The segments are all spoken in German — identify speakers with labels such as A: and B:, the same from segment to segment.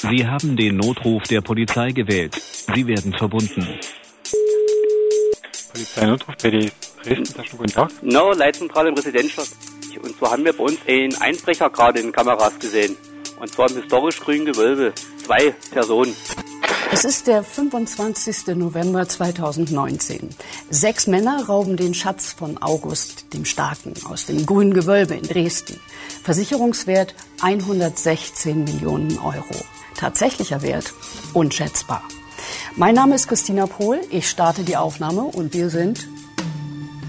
A: Sie haben den Notruf der Polizei gewählt. Sie werden verbunden.
B: Polizeinotruf PD Dresden, guten Tag.
C: No, Leitzentrale im Residenzschloss. Und zwar haben wir bei uns einen Einbrecher gerade in Kameras gesehen. Und zwar im historisch grünen Gewölbe. Zwei Personen.
D: Es ist der 25. November 2019. Sechs Männer rauben den Schatz von August dem Starken aus dem grünen Gewölbe in Dresden. Versicherungswert 116 Millionen Euro. Tatsächlicher Wert unschätzbar. Mein Name ist Christina Pohl. Ich starte die Aufnahme und wir sind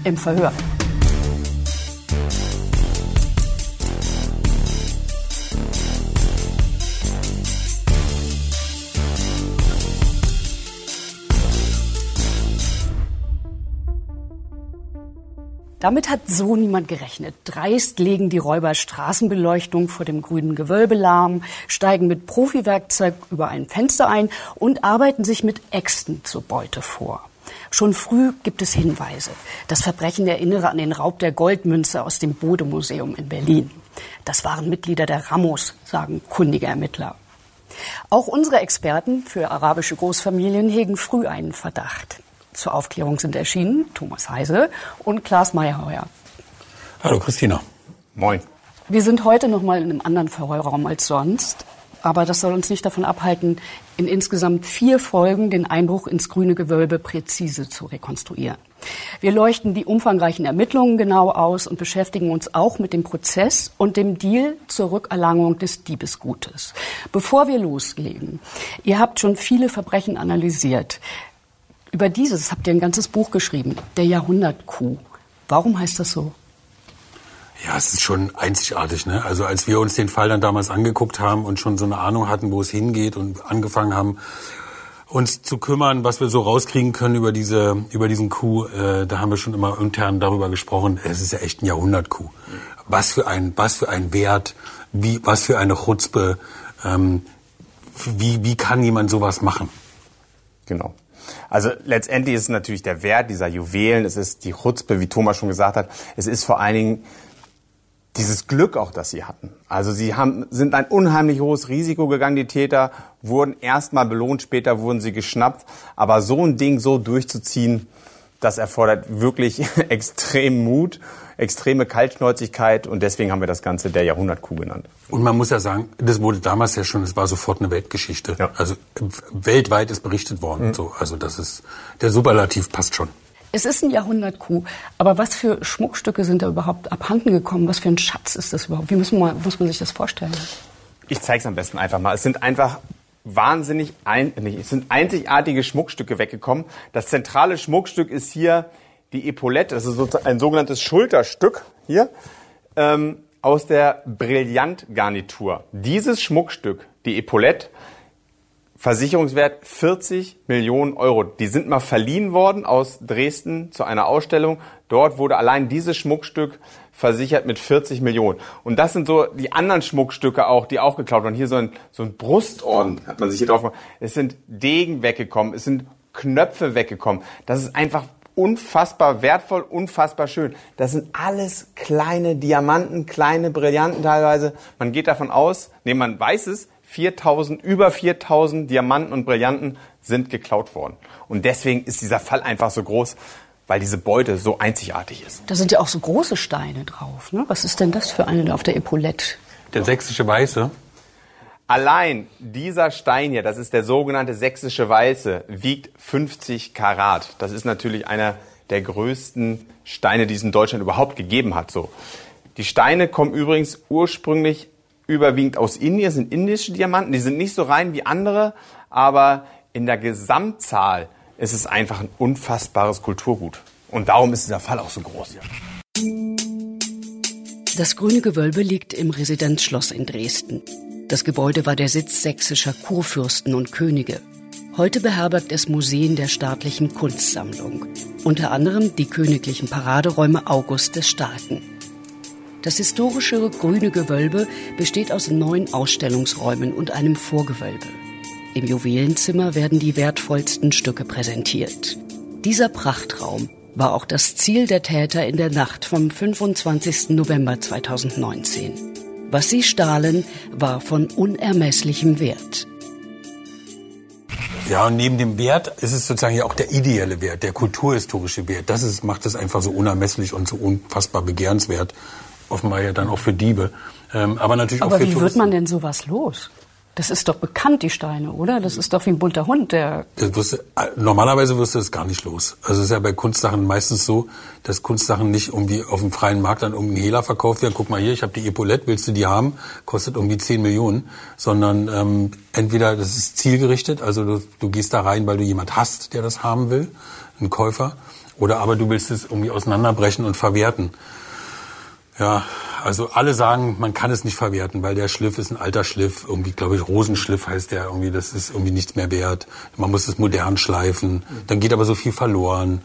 D: im Verhör. Damit hat so niemand gerechnet. Dreist legen die Räuber Straßenbeleuchtung vor dem grünen Gewölbe lahm, steigen mit Profiwerkzeug über ein Fenster ein und arbeiten sich mit Äxten zur Beute vor. Schon früh gibt es Hinweise. Das Verbrechen erinnere an den Raub der Goldmünze aus dem Bode-Museum in Berlin. Das waren Mitglieder der Ramos, sagen kundige Ermittler. Auch unsere Experten für arabische Großfamilien hegen früh einen Verdacht. Zur Aufklärung sind erschienen Thomas Heise und Klaas Meyerheuer.
E: Hallo Christina.
F: Moin.
D: Wir sind heute noch mal in einem anderen Verhörraum als sonst. Aber das soll uns nicht davon abhalten, in insgesamt vier Folgen den Einbruch ins grüne Gewölbe präzise zu rekonstruieren. Wir leuchten die umfangreichen Ermittlungen genau aus und beschäftigen uns auch mit dem Prozess und dem Deal zur Rückerlangung des Diebesgutes. Bevor wir loslegen, ihr habt schon viele Verbrechen analysiert. Über dieses habt ihr ein ganzes Buch geschrieben, der Jahrhundertkuh. Warum heißt das so?
E: Ja, es ist schon einzigartig. Ne? Also als wir uns den Fall dann damals angeguckt haben und schon so eine Ahnung hatten, wo es hingeht und angefangen haben, uns zu kümmern, was wir so rauskriegen können über diese über diesen Coup, äh, da haben wir schon immer intern darüber gesprochen. Es ist ja echt ein Jahrhundert-Coup. Was für ein was für ein Wert, wie was für eine Chutzpe, ähm, wie wie kann jemand sowas machen?
F: Genau. Also letztendlich ist es natürlich der Wert dieser Juwelen, es ist die Chutzpe, wie Thomas schon gesagt hat, es ist vor allen Dingen dieses Glück auch, das sie hatten. Also sie haben, sind ein unheimlich hohes Risiko gegangen, die Täter, wurden erstmal belohnt, später wurden sie geschnappt. Aber so ein Ding so durchzuziehen, das erfordert wirklich extrem Mut, extreme Kaltschnäuzigkeit und deswegen haben wir das Ganze der Jahrhundertkuh genannt.
E: Und man muss ja sagen, das wurde damals ja schon, es war sofort eine Weltgeschichte. Ja. Also weltweit ist berichtet worden. Mhm. So, also das ist, der Superlativ passt schon.
D: Es ist ein Jahrhundertkuh. Aber was für Schmuckstücke sind da überhaupt abhanden gekommen? Was für ein Schatz ist das überhaupt? Wie muss man, muss man sich das vorstellen?
F: Ich zeige es am besten einfach mal. Es sind einfach wahnsinnig ein, nicht, es sind einzigartige Schmuckstücke weggekommen. Das zentrale Schmuckstück ist hier die Epaulette. Das ist ein sogenanntes Schulterstück hier ähm, aus der Brillantgarnitur. Dieses Schmuckstück, die Epaulette, Versicherungswert 40 Millionen Euro. Die sind mal verliehen worden aus Dresden zu einer Ausstellung. Dort wurde allein dieses Schmuckstück versichert mit 40 Millionen. Und das sind so die anderen Schmuckstücke auch, die auch geklaut wurden. Hier so ein, so ein Brustorden hat man sich hier drauf gemacht. Es sind Degen weggekommen, es sind Knöpfe weggekommen. Das ist einfach unfassbar wertvoll, unfassbar schön. Das sind alles kleine Diamanten, kleine Brillanten teilweise. Man geht davon aus, nee, man weiß es, 4000, über 4000 Diamanten und Brillanten sind geklaut worden. Und deswegen ist dieser Fall einfach so groß, weil diese Beute so einzigartig ist.
D: Da sind ja auch so große Steine drauf. Ne? Was ist denn das für eine auf der Epaulette?
E: Der sächsische Weiße.
F: Allein dieser Stein hier, das ist der sogenannte sächsische Weiße, wiegt 50 Karat. Das ist natürlich einer der größten Steine, die es in Deutschland überhaupt gegeben hat. So. Die Steine kommen übrigens ursprünglich überwiegend aus Indien, sind indische Diamanten. Die sind nicht so rein wie andere, aber in der Gesamtzahl ist es einfach ein unfassbares Kulturgut. Und darum ist dieser Fall auch so groß.
D: Das Grüne Gewölbe liegt im Residenzschloss in Dresden. Das Gebäude war der Sitz sächsischer Kurfürsten und Könige. Heute beherbergt es Museen der staatlichen Kunstsammlung, unter anderem die königlichen Paraderäume August des Starken. Das historische grüne Gewölbe besteht aus neun Ausstellungsräumen und einem Vorgewölbe. Im Juwelenzimmer werden die wertvollsten Stücke präsentiert. Dieser Prachtraum war auch das Ziel der Täter in der Nacht vom 25. November 2019. Was sie stahlen, war von unermesslichem Wert.
E: Ja, und neben dem Wert ist es sozusagen ja auch der ideelle Wert, der kulturhistorische Wert. Das ist, macht es einfach so unermesslich und so unfassbar begehrenswert. Offenbar ja dann auch für Diebe. Ähm, aber natürlich
D: aber
E: auch für
D: wie
E: Touristen.
D: wird man denn sowas los? Das ist doch bekannt, die Steine, oder? Das ist doch wie ein bunter Hund, der
E: Das wirst du, normalerweise wirst du das gar nicht los. Also es ist ja bei Kunstsachen meistens so, dass Kunstsachen nicht irgendwie auf dem freien Markt an irgendeinen Hehler verkauft werden. Guck mal hier, ich habe die Epaulette, willst du die haben? Kostet irgendwie 10 Millionen. Sondern ähm, entweder das ist zielgerichtet, also du, du gehst da rein, weil du jemand hast, der das haben will, einen Käufer. Oder aber du willst es irgendwie auseinanderbrechen und verwerten. Ja, also alle sagen, man kann es nicht verwerten, weil der Schliff ist ein alter Schliff. Irgendwie, glaube ich, Rosenschliff heißt der irgendwie. Das ist irgendwie nichts mehr wert. Man muss es modern schleifen. Dann geht aber so viel verloren.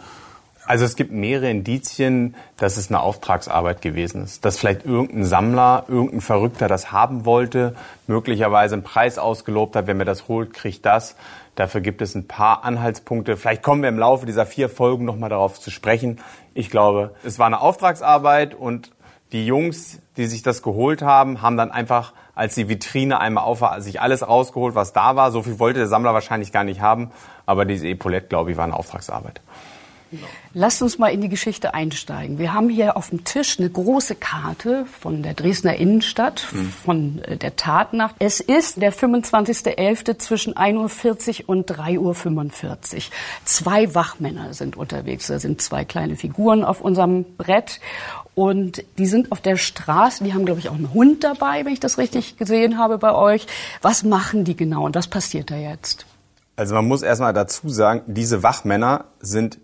F: Also es gibt mehrere Indizien, dass es eine Auftragsarbeit gewesen ist. Dass vielleicht irgendein Sammler, irgendein Verrückter das haben wollte, möglicherweise einen Preis ausgelobt hat, wenn mir das holt, kriegt das. Dafür gibt es ein paar Anhaltspunkte. Vielleicht kommen wir im Laufe dieser vier Folgen nochmal darauf zu sprechen. Ich glaube, es war eine Auftragsarbeit und die Jungs, die sich das geholt haben, haben dann einfach, als die Vitrine einmal auf war, sich alles rausgeholt, was da war. So viel wollte der Sammler wahrscheinlich gar nicht haben. Aber diese Epaulette, glaube ich, war eine Auftragsarbeit.
D: Lasst uns mal in die Geschichte einsteigen. Wir haben hier auf dem Tisch eine große Karte von der Dresdner Innenstadt, von äh, der Tatnacht. Es ist der 25.11. zwischen 1.40 Uhr und 3.45 Uhr. Zwei Wachmänner sind unterwegs. Da sind zwei kleine Figuren auf unserem Brett. Und die sind auf der Straße. Die haben, glaube ich, auch einen Hund dabei, wenn ich das richtig gesehen habe bei euch. Was machen die genau und was passiert da jetzt?
F: Also man muss erstmal dazu sagen, diese Wachmänner sind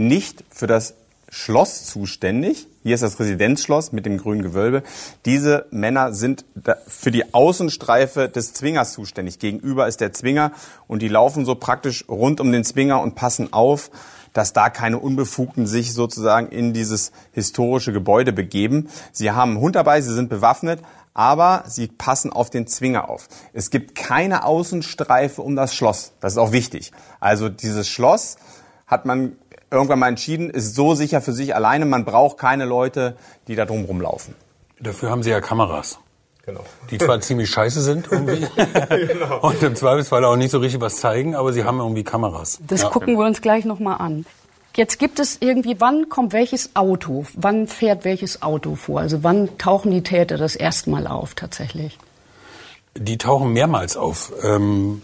F: nicht für das Schloss zuständig. Hier ist das Residenzschloss mit dem grünen Gewölbe. Diese Männer sind für die Außenstreife des Zwingers zuständig. Gegenüber ist der Zwinger und die laufen so praktisch rund um den Zwinger und passen auf, dass da keine Unbefugten sich sozusagen in dieses historische Gebäude begeben. Sie haben einen Hund dabei, sie sind bewaffnet, aber sie passen auf den Zwinger auf. Es gibt keine Außenstreife um das Schloss. Das ist auch wichtig. Also dieses Schloss hat man irgendwann mal entschieden, ist so sicher für sich alleine, man braucht keine Leute, die da drum rumlaufen.
E: Dafür haben sie ja Kameras.
F: Genau.
E: Die zwar ziemlich scheiße sind irgendwie. Und im Zweifelsfall auch nicht so richtig was zeigen, aber sie haben irgendwie Kameras.
D: Das gucken wir uns gleich nochmal an. Jetzt gibt es irgendwie, wann kommt welches Auto? Wann fährt welches Auto vor? Also wann tauchen die Täter das erste Mal auf tatsächlich?
E: Die tauchen mehrmals auf. Ähm,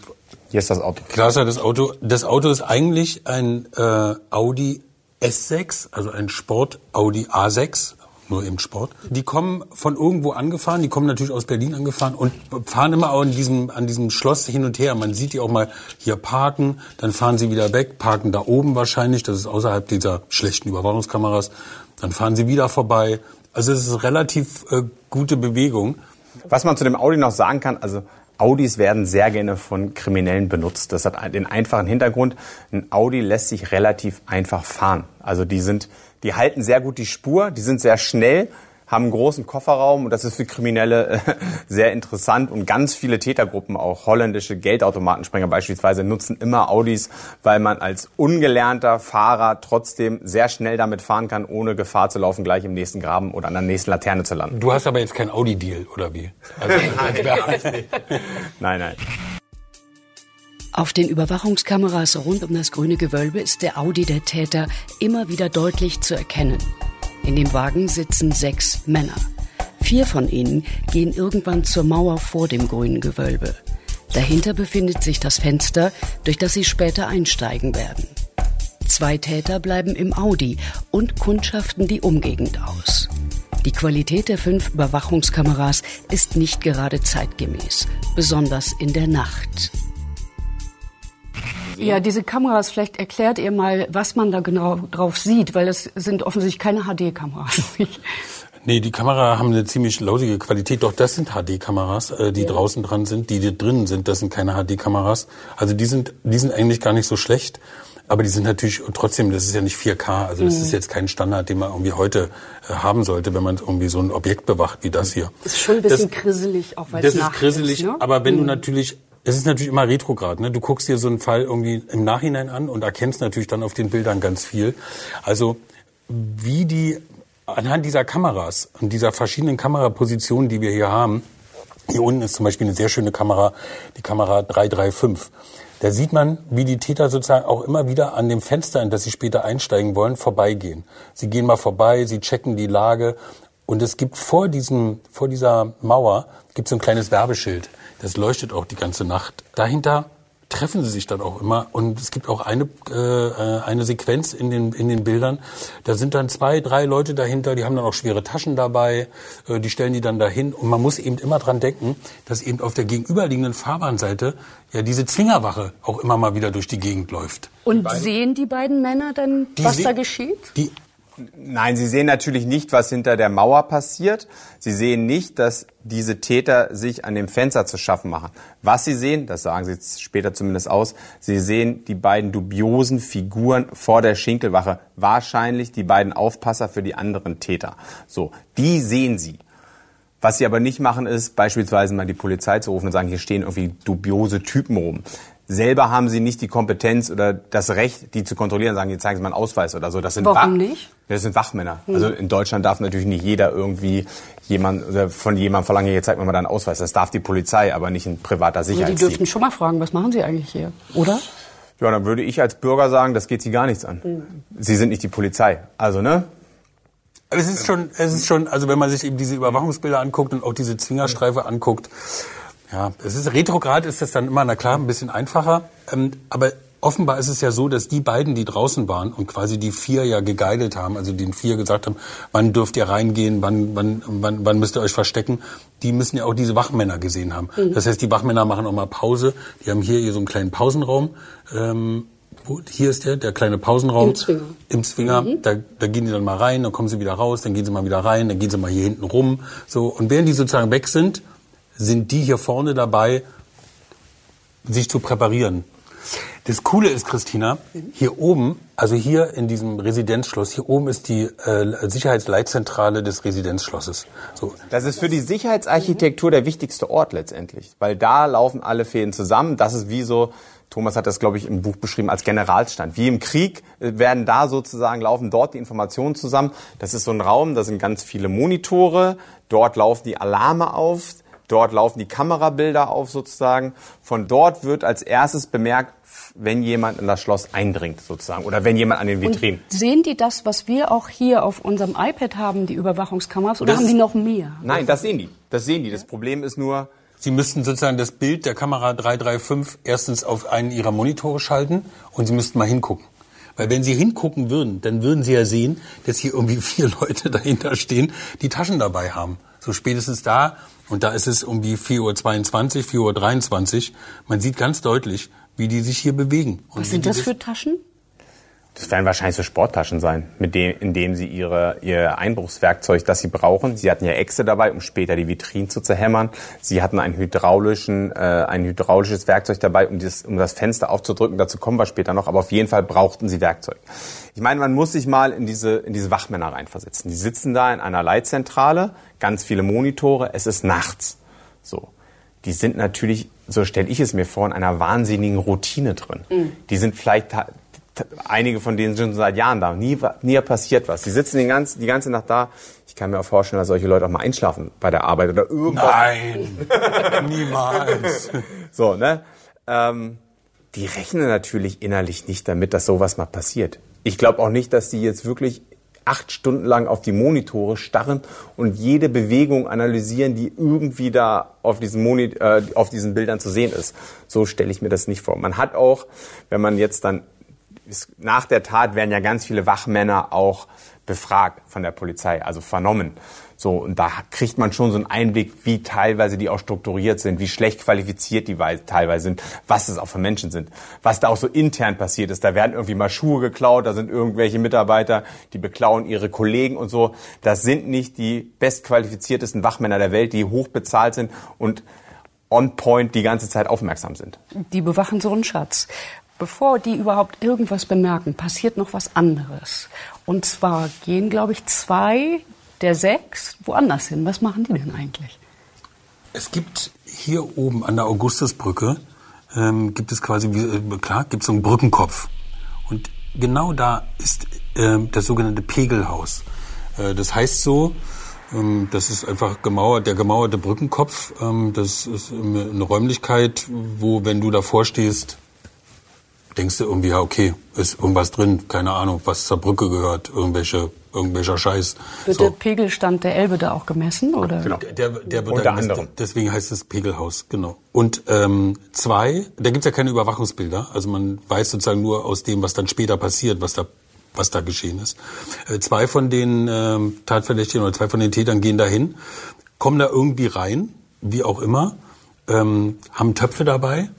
F: Hier ist das Auto.
E: Klasse, das Auto. Das Auto ist eigentlich ein äh, Audi S6, also ein Sport Audi A6, nur eben Sport. Die kommen von irgendwo angefahren, die kommen natürlich aus Berlin angefahren und fahren immer auch an diesem, an diesem Schloss hin und her. Man sieht die auch mal hier parken, dann fahren sie wieder weg, parken da oben wahrscheinlich, das ist außerhalb dieser schlechten Überwachungskameras, dann fahren sie wieder vorbei. Also es ist relativ äh, gute Bewegung.
F: Was man zu dem Audi noch sagen kann, also Audis werden sehr gerne von Kriminellen benutzt. Das hat den einfachen Hintergrund. Ein Audi lässt sich relativ einfach fahren. Also die sind, die halten sehr gut die Spur, die sind sehr schnell, haben einen großen Kofferraum und das ist für Kriminelle äh, sehr interessant und ganz viele Tätergruppen, auch holländische Geldautomatensprenger beispielsweise, nutzen immer Audis, weil man als ungelernter Fahrer trotzdem sehr schnell damit fahren kann, ohne Gefahr zu laufen, gleich im nächsten Graben oder an der nächsten Laterne zu landen.
E: Du hast aber jetzt kein Audi-Deal, oder wie? Also,
F: Nein, nein.
D: Auf den Überwachungskameras rund um das grüne Gewölbe ist der Audi der Täter immer wieder deutlich zu erkennen. In dem Wagen sitzen sechs Männer. Vier von ihnen gehen irgendwann zur Mauer vor dem grünen Gewölbe. Dahinter befindet sich das Fenster, durch das sie später einsteigen werden. Zwei Täter bleiben im Audi und kundschaften die Umgegend aus. Die Qualität der fünf Überwachungskameras ist nicht gerade zeitgemäß, besonders in der Nacht. Ja, diese Kameras, vielleicht erklärt ihr mal, was man da genau drauf sieht, weil das sind offensichtlich keine HD-Kameras.
E: Nee, die Kamera haben eine ziemlich lausige Qualität. Doch das sind HD-Kameras, äh, die draußen dran sind. Die, die drinnen sind, das sind keine HD-Kameras. Also die sind, die sind eigentlich gar nicht so schlecht. Aber die sind natürlich trotzdem, das ist ja nicht 4K. Also das ist jetzt kein Standard, den man irgendwie heute äh, haben sollte, wenn man irgendwie so ein Objekt bewacht wie das hier.
D: Das ist schon ein bisschen krisselig, auch weil
E: Das
D: es
E: ist
D: nachts
E: grisselig,
D: ist, ne?
E: aber wenn du natürlich, es ist natürlich immer retrograd, ne? Du guckst dir so einen Fall irgendwie im Nachhinein an und erkennst natürlich dann auf den Bildern ganz viel. Also wie die anhand dieser Kameras und dieser verschiedenen Kamerapositionen, die wir hier haben, hier unten ist zum Beispiel eine sehr schöne Kamera, die Kamera 335. Da sieht man, wie die Täter sozusagen auch immer wieder an dem Fenster, in das sie später einsteigen wollen, vorbeigehen. Sie gehen mal vorbei, sie checken die Lage. Und es gibt vor diesem, vor dieser Mauer, gibt so ein kleines Werbeschild. Das leuchtet auch die ganze Nacht. Dahinter treffen sie sich dann auch immer. Und es gibt auch eine, äh, eine Sequenz in den, in den Bildern. Da sind dann zwei, drei Leute dahinter, die haben dann auch schwere Taschen dabei, äh, die stellen die dann dahin. Und man muss eben immer dran denken, dass eben auf der gegenüberliegenden Fahrbahnseite ja diese Zwingerwache auch immer mal wieder durch die Gegend läuft.
D: Und sehen die beiden Männer dann,
E: Die
D: was da geschieht?
E: Die,
F: Nein, Sie sehen natürlich nicht, was hinter der Mauer passiert. Sie sehen nicht, dass diese Täter sich an dem Fenster zu schaffen machen. Was Sie sehen, das sagen Sie jetzt später zumindest aus, Sie sehen die beiden dubiosen Figuren vor der Schinkelwache. Wahrscheinlich die beiden Aufpasser für die anderen Täter. So, die sehen Sie. Was sie aber nicht machen, ist beispielsweise mal die Polizei zu rufen und sagen, hier stehen irgendwie dubiose Typen rum. Selber haben sie nicht die Kompetenz oder das Recht, die zu kontrollieren, sagen, hier zeigen Sie mal einen Ausweis oder so. Das sind
D: Warum nicht?
F: Das sind Wachmänner. Also in Deutschland darf natürlich nicht jeder irgendwie jemand oder von jemandem verlangen, hier zeig mir mal deinen Ausweis. Das darf die Polizei, aber nicht ein privater
D: Also die
F: Sicherheitsdienst.
D: dürften schon mal fragen, was machen sie eigentlich hier, oder?
F: Ja, dann würde ich als Bürger sagen, das geht Sie gar nichts an. Sie sind nicht die Polizei. Also, ne?
E: Es ist schon, es ist schon, also wenn man sich eben diese Überwachungsbilder anguckt und auch diese Zwingerstreife anguckt, ja, es ist retrograd ist das dann immer, na klar, ein bisschen einfacher. Ähm, aber offenbar ist es ja so, dass die beiden, die draußen waren und quasi die vier ja geguidet haben, also den vier gesagt haben, wann dürft ihr reingehen, wann, wann, wann, wann müsst ihr euch verstecken, die müssen ja auch diese Wachmänner gesehen haben. Das heißt, die Wachmänner machen auch mal Pause. Die haben hier, hier so einen kleinen Pausenraum. Ähm, hier ist der, der kleine Pausenraum.
D: Im Zwinger.
E: Im Zwinger. Da, da gehen die dann mal rein, dann kommen sie wieder raus, dann gehen sie mal wieder rein, dann gehen sie mal hier hinten rum. So. Und während die sozusagen weg sind, sind die hier vorne dabei, sich zu präparieren. Das Coole ist, Christina, hier oben, also hier in diesem Residenzschloss, hier oben ist die äh, Sicherheitsleitzentrale des Residenzschlosses. So.
F: Das ist für die Sicherheitsarchitektur der wichtigste Ort letztendlich, weil da laufen alle Fäden zusammen. Das ist wie so, Thomas hat das, glaube ich, im Buch beschrieben als Generalstand. Wie im Krieg äh, werden da sozusagen, laufen dort die Informationen zusammen. Das ist so ein Raum, da sind ganz viele Monitore, dort laufen die Alarme auf, dort laufen die Kamerabilder auf sozusagen. Von dort wird als erstes bemerkt, wenn jemand in das Schloss eindringt sozusagen oder wenn jemand an den Vitrinen.
D: Und sehen die das, was wir auch hier auf unserem iPad haben, die Überwachungskameras, oder
F: Das-
D: haben die noch mehr?
F: Nein, das sehen die. Das sehen die. Das Problem ist nur,
E: Sie müssten sozusagen das Bild der Kamera 335 erstens auf einen ihrer Monitore schalten und Sie müssten mal hingucken. Weil wenn Sie hingucken würden, dann würden Sie ja sehen, dass hier irgendwie vier Leute dahinter stehen, die Taschen dabei haben. So spätestens da, und da ist es irgendwie 4.22 Uhr, 4.23 Uhr, man sieht ganz deutlich, wie die sich hier bewegen. Und
D: Was sind
E: die
D: das für Taschen?
F: Das werden wahrscheinlich so Sporttaschen sein, mit dem, in dem sie ihre, ihr Einbruchswerkzeug, das sie brauchen. Sie hatten ja Äxte dabei, um später die Vitrinen zu zerhämmern. Sie hatten einen hydraulischen, äh, ein hydraulisches Werkzeug dabei, um, dieses, um das Fenster aufzudrücken. Dazu kommen wir später noch. Aber auf jeden Fall brauchten sie Werkzeug. Ich meine, man muss sich mal in diese, in diese Wachmänner reinversetzen. Die sitzen da in einer Leitzentrale, ganz viele Monitore. Es ist nachts. So. Die sind natürlich, so stelle ich es mir vor, in einer wahnsinnigen Routine drin. Die sind vielleicht einige von denen sind schon seit Jahren da. Nie, nie passiert was. Die sitzen den ganzen, die ganze Nacht da. Ich kann mir auch vorstellen, dass solche Leute auch mal einschlafen bei der Arbeit oder irgendwas.
E: Nein, niemals.
F: So, ne? Ähm, die rechnen natürlich innerlich nicht damit, dass sowas mal passiert. Ich glaube auch nicht, dass die jetzt wirklich acht Stunden lang auf die Monitore starren und jede Bewegung analysieren, die irgendwie da auf diesen, Moni äh, auf diesen Bildern zu sehen ist. So stelle ich mir das nicht vor. Man hat auch, wenn man jetzt dann ist, nach der Tat werden ja ganz viele Wachmänner auch befragt von der Polizei, also vernommen. So, und da kriegt man schon so einen Einblick, wie teilweise die auch strukturiert sind, wie schlecht qualifiziert die wei- teilweise sind, was es auch für Menschen sind, was da auch so intern passiert ist. Da werden irgendwie mal Schuhe geklaut, da sind irgendwelche Mitarbeiter, die beklauen ihre Kollegen und so. Das sind nicht die bestqualifiziertesten Wachmänner der Welt, die hoch bezahlt sind und on point die ganze Zeit aufmerksam sind.
D: Die bewachen so einen Schatz. Bevor die überhaupt irgendwas bemerken, passiert noch was anderes. Und zwar gehen, glaube ich, zwei der sechs woanders hin. Was machen die denn eigentlich?
E: Es gibt hier oben an der Augustusbrücke, ähm, gibt es quasi, äh, klar, gibt es so einen Brückenkopf. Und genau da ist ähm, das sogenannte Pegelhaus. Äh, das heißt so, ähm, das ist einfach gemauert, der gemauerte Brückenkopf. Ähm, das ist eine Räumlichkeit, wo, wenn du davor stehst, denkst du irgendwie, ja, okay, ist irgendwas drin, keine Ahnung, was zur Brücke gehört, irgendwelche, irgendwelcher Scheiß.
D: Wird
E: So.
D: der Pegelstand der Elbe da auch gemessen? Oder?
F: Genau.
E: Der, der wird
F: Unter
E: da gemessen.
F: anderem.
E: Deswegen heißt es Pegelhaus, genau. Und ähm, zwei, da gibt's ja keine Überwachungsbilder. Also man weiß sozusagen nur aus dem, was dann später passiert, was da was da geschehen ist. Äh, zwei von den ähm, Tatverdächtigen oder zwei von den Tätern gehen dahin, kommen da irgendwie rein, wie auch immer, ähm, haben Töpfe dabei,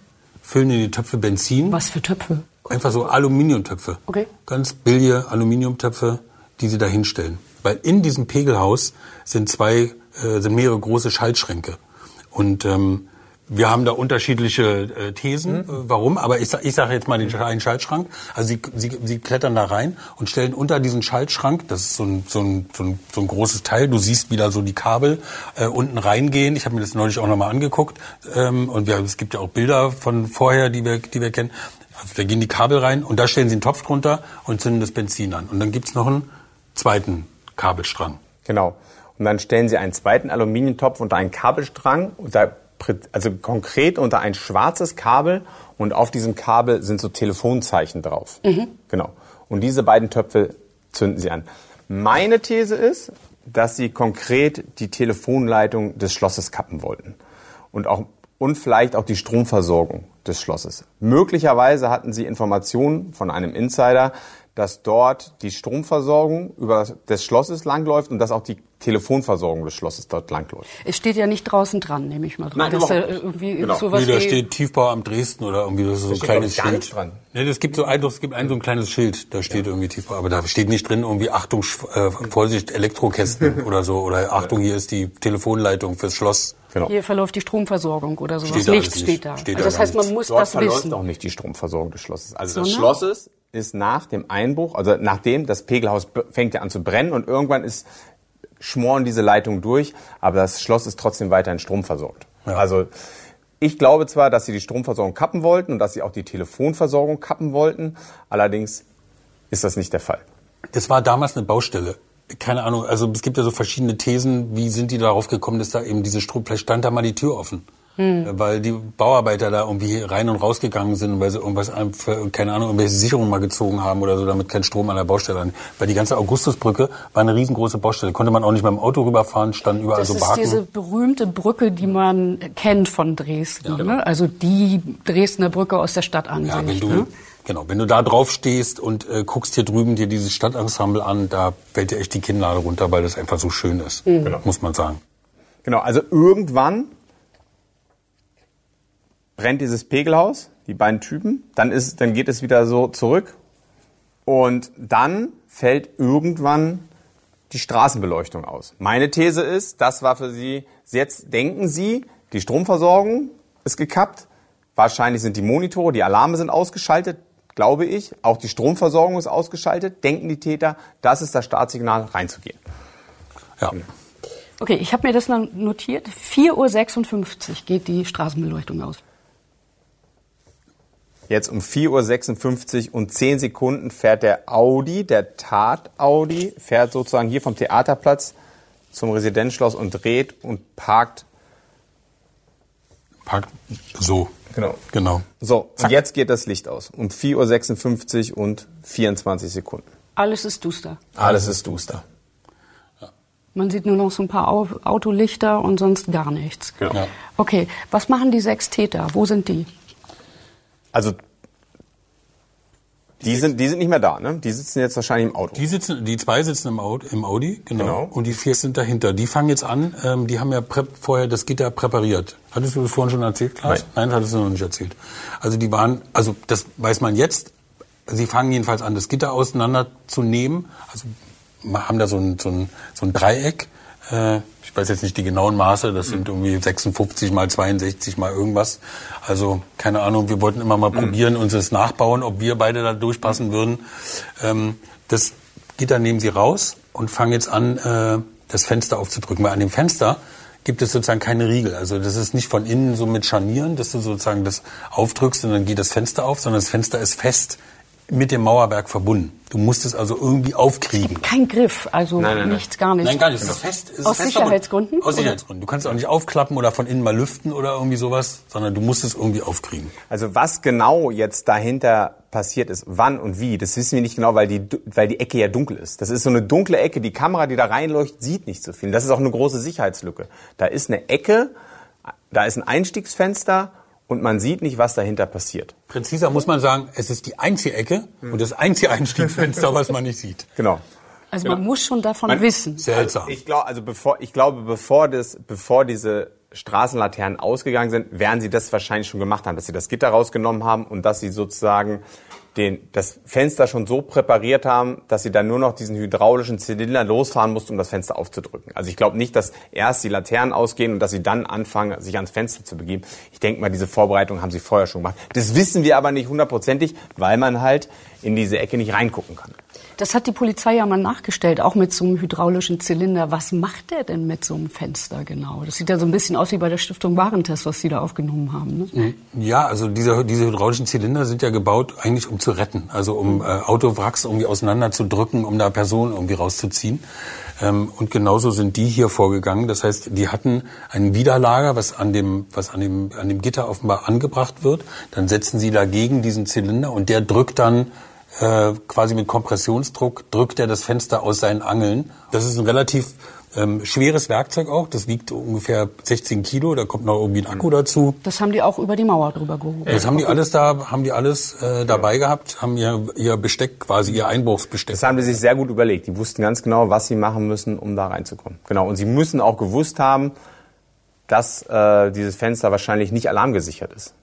E: füllen in die Töpfe Benzin.
D: Was für Töpfe?
E: Einfach so Aluminiumtöpfe.
D: Okay.
E: Ganz billige Aluminiumtöpfe, die sie da hinstellen. Weil in diesem Pegelhaus sind zwei, äh, sind mehrere große Schaltschränke. Und ähm, wir haben da unterschiedliche äh, Thesen, äh, warum, aber ich, ich sage jetzt mal den einen Schaltschrank. Also sie, sie, sie klettern da rein und stellen unter diesen Schaltschrank, das ist so ein, so ein, so ein, so ein großes Teil, du siehst wieder so die Kabel äh, unten reingehen. Ich habe mir das neulich auch nochmal angeguckt ähm, und wir, es gibt ja auch Bilder von vorher, die wir, die wir kennen. Also da gehen die Kabel rein und da stellen sie einen Topf drunter und zünden das Benzin an. Und dann gibt's noch einen zweiten Kabelstrang.
F: Genau. Und dann stellen Sie einen zweiten Aluminiumtopf unter einen Kabelstrang, unter, also konkret unter ein schwarzes Kabel und auf diesem Kabel sind so Telefonzeichen drauf. Genau. Und diese beiden Töpfe zünden Sie an. Meine These ist, dass Sie konkret die Telefonleitung des Schlosses kappen wollten. Und auch und vielleicht auch die Stromversorgung des Schlosses. Möglicherweise hatten Sie Informationen von einem Insider, dass dort die Stromversorgung über des Schlosses langläuft und dass auch die Telefonversorgung des Schlosses dort langläuft.
D: Es steht ja nicht draußen dran, nehme ich mal dran.
F: Nein,
D: dass da irgendwie
F: Genau.
D: sowas
E: nee, da steht Tiefbauamt Dresden oder irgendwie das ist so ein
F: steht,
E: kleines
F: gar
E: Schild.
F: dran.
E: Nee, das gibt so ein, es gibt ein so ein kleines Schild, da steht irgendwie Tiefbau, aber da steht nicht drin irgendwie Achtung, äh, Vorsicht, Elektrokästen oder so oder Achtung, hier ist die Telefonleitung fürs Schloss.
F: Genau.
D: hier verläuft die Stromversorgung oder sowas.
E: Steht da
D: Nichts steht
E: nicht.
D: da.
E: Steht
D: also
E: da
D: das heißt, man muss
F: Dort
D: das
F: verläuft
D: wissen.
F: auch nicht die Stromversorgung des Schlosses. Also das
D: Sondern?
F: Schlosses ist nach dem Einbruch, also nachdem das Pegelhaus fängt ja an zu brennen und irgendwann ist schmoren diese Leitungen durch, aber das Schloss ist trotzdem weiterhin stromversorgt.
E: Ja.
F: Also ich glaube zwar, dass sie die Stromversorgung kappen wollten und dass sie auch die Telefonversorgung kappen wollten, allerdings ist das nicht der Fall.
E: Das war damals eine Baustelle. Keine Ahnung, also es gibt ja so verschiedene Thesen, wie sind die darauf gekommen, dass da eben diese Strom, vielleicht stand da mal die Tür offen. Äh, Weil die Bauarbeiter da irgendwie rein und rausgegangen sind, weil sie irgendwas, keine Ahnung, irgendwelche Sicherungen mal gezogen haben oder so, damit kein Strom an der Baustelle an. Weil die ganze Augustusbrücke war eine riesengroße Baustelle. Konnte man auch nicht mit dem Auto rüberfahren, standen überall
D: Das
E: so
D: ist
E: Barken.
D: diese berühmte Brücke, die man kennt von Dresden.
E: genau.
D: ne? Also die Dresdner Brücke aus der Stadt an
E: Ja, wenn du,
D: ne?
E: genau, wenn du da drauf stehst und äh, guckst hier drüben dir dieses Stadtensemble an, da fällt dir echt die Kinnlade runter, weil das einfach so schön ist,
D: Mhm.
E: muss man sagen.
F: Genau, also irgendwann brennt dieses Pegelhaus, die beiden Typen, dann ist, dann geht es wieder so zurück und dann fällt irgendwann die Straßenbeleuchtung aus. Meine These ist, das war für Sie, jetzt denken Sie, die Stromversorgung ist gekappt, wahrscheinlich sind die Monitore, die Alarme sind ausgeschaltet, glaube ich, auch die Stromversorgung ist ausgeschaltet, denken die Täter, das ist das Startsignal, reinzugehen.
E: Ja.
D: Okay, ich habe mir das dann notiert. 4.56 Uhr geht die Straßenbeleuchtung aus.
F: Jetzt um 4.56 Uhr und 10 Sekunden fährt der Audi, der Tat-Audi, fährt sozusagen hier vom Theaterplatz zum Residenzschloss und dreht und parkt.
E: Pack, so.
F: Genau.
E: Genau.
F: So, und jetzt geht das Licht aus. Um 4.56 Uhr und 24 Sekunden.
D: Alles ist duster.
F: Alles ist duster.
D: Man sieht nur noch so ein paar Au Autolichter und sonst gar nichts.
F: Genau.
D: Okay, was machen die sechs Täter? Wo sind die?
F: Also, die sind, die sind nicht mehr da, ne? Die sitzen jetzt wahrscheinlich im Auto.
E: Die sitzen, die zwei sitzen im Audi, im Audi genau.
F: Genau.
E: Und die vier sind dahinter. Die fangen jetzt an, ähm, die haben ja prä vorher das Gitter präpariert. Hattest du das vorhin schon erzählt, Klaas?
F: Nein.
E: Nein, das hattest du noch nicht erzählt. Also die waren, also das weiß man jetzt, sie fangen jedenfalls an, das Gitter auseinanderzunehmen. Also haben da so ein, so ein, so ein Dreieck. Äh, ich weiß jetzt nicht die genauen Maße, das sind irgendwie 56 mal 62 mal irgendwas. Also keine Ahnung, wir wollten immer mal probieren, uns das nachbauen, ob wir beide da durchpassen würden. Ähm, das Gitter nehmen sie raus und fangen jetzt an, äh, das Fenster aufzudrücken. Weil an dem Fenster gibt es sozusagen keine Riegel. Also das ist nicht von innen so mit Scharnieren, dass du sozusagen das aufdrückst und dann geht das Fenster auf, sondern das Fenster ist fest mit dem Mauerwerk verbunden. Du musst es also irgendwie aufkriegen.
D: Kein Griff, also
F: Nein, nein, nein.
D: nichts, gar nichts.
E: Nein, gar nicht. Es ist fest. Es ist
D: Aus
E: fest
D: Sicherheitsgründen.
E: Aus? Sicherheitsgründen. Du kannst es auch nicht aufklappen oder von innen mal lüften oder irgendwie sowas, sondern du musst es irgendwie aufkriegen.
F: Also was genau jetzt dahinter passiert ist, wann und wie, das wissen wir nicht genau, weil die, weil die Ecke ja dunkel ist. Das ist so eine dunkle Ecke. Die Kamera, die da reinleuchtet, sieht nicht so viel. Das ist auch eine große Sicherheitslücke. Da ist eine Ecke, da ist ein Einstiegsfenster und man sieht nicht, was dahinter passiert.
E: Präziser muss man sagen, es ist die einzige Ecke und das einzige Einstiegsfenster, was man nicht sieht.
F: Genau.
D: Also man muss schon davon
F: Man-
D: wissen.
E: Seltsam.
F: Ich glaube, also bevor, ich glaube, bevor das, bevor diese Straßenlaternen ausgegangen sind, werden sie das wahrscheinlich schon gemacht haben, dass sie das Gitter rausgenommen haben und dass sie sozusagen den, das Fenster schon so präpariert haben, dass sie dann nur noch diesen hydraulischen Zylinder losfahren mussten, um das Fenster aufzudrücken. Also ich glaube nicht, dass erst die Laternen ausgehen und dass sie dann anfangen, sich ans Fenster zu begeben. Ich denke mal, diese Vorbereitung haben sie vorher schon gemacht. Das wissen wir aber nicht hundertprozentig, weil man halt in diese Ecke nicht reingucken kann.
D: Das hat die Polizei ja mal nachgestellt, auch mit so einem hydraulischen Zylinder. Was macht der denn mit so einem Fenster genau? Das sieht ja so ein bisschen aus wie bei der Stiftung Warentest, was Sie da aufgenommen haben. Ne?
E: Ja, also diese, diese hydraulischen Zylinder sind ja gebaut eigentlich um zu retten, also um äh, Autowracks irgendwie auseinanderzudrücken, um da Personen irgendwie rauszuziehen. Ähm, und genauso sind die hier vorgegangen. Das heißt, die hatten ein Widerlager, was an dem, was an dem, an dem Gitter offenbar angebracht wird. Dann setzen sie dagegen diesen Zylinder und der drückt dann äh, quasi mit Kompressionsdruck drückt er das Fenster aus seinen Angeln. Das ist ein relativ ähm, schweres Werkzeug auch. Das wiegt ungefähr 16 Kilo. Da kommt noch irgendwie ein Akku dazu.
D: Das haben die auch über die Mauer drüber gehoben.
E: Das haben die alles da, haben die alles äh, dabei gehabt, haben ihr, ihr Besteck quasi, ihr Einbruchsbesteck.
F: Das haben die sich sehr gut überlegt. Die wussten ganz genau, was sie machen müssen, um da reinzukommen. Genau. Und sie müssen auch gewusst haben, dass äh, dieses Fenster wahrscheinlich nicht alarmgesichert ist.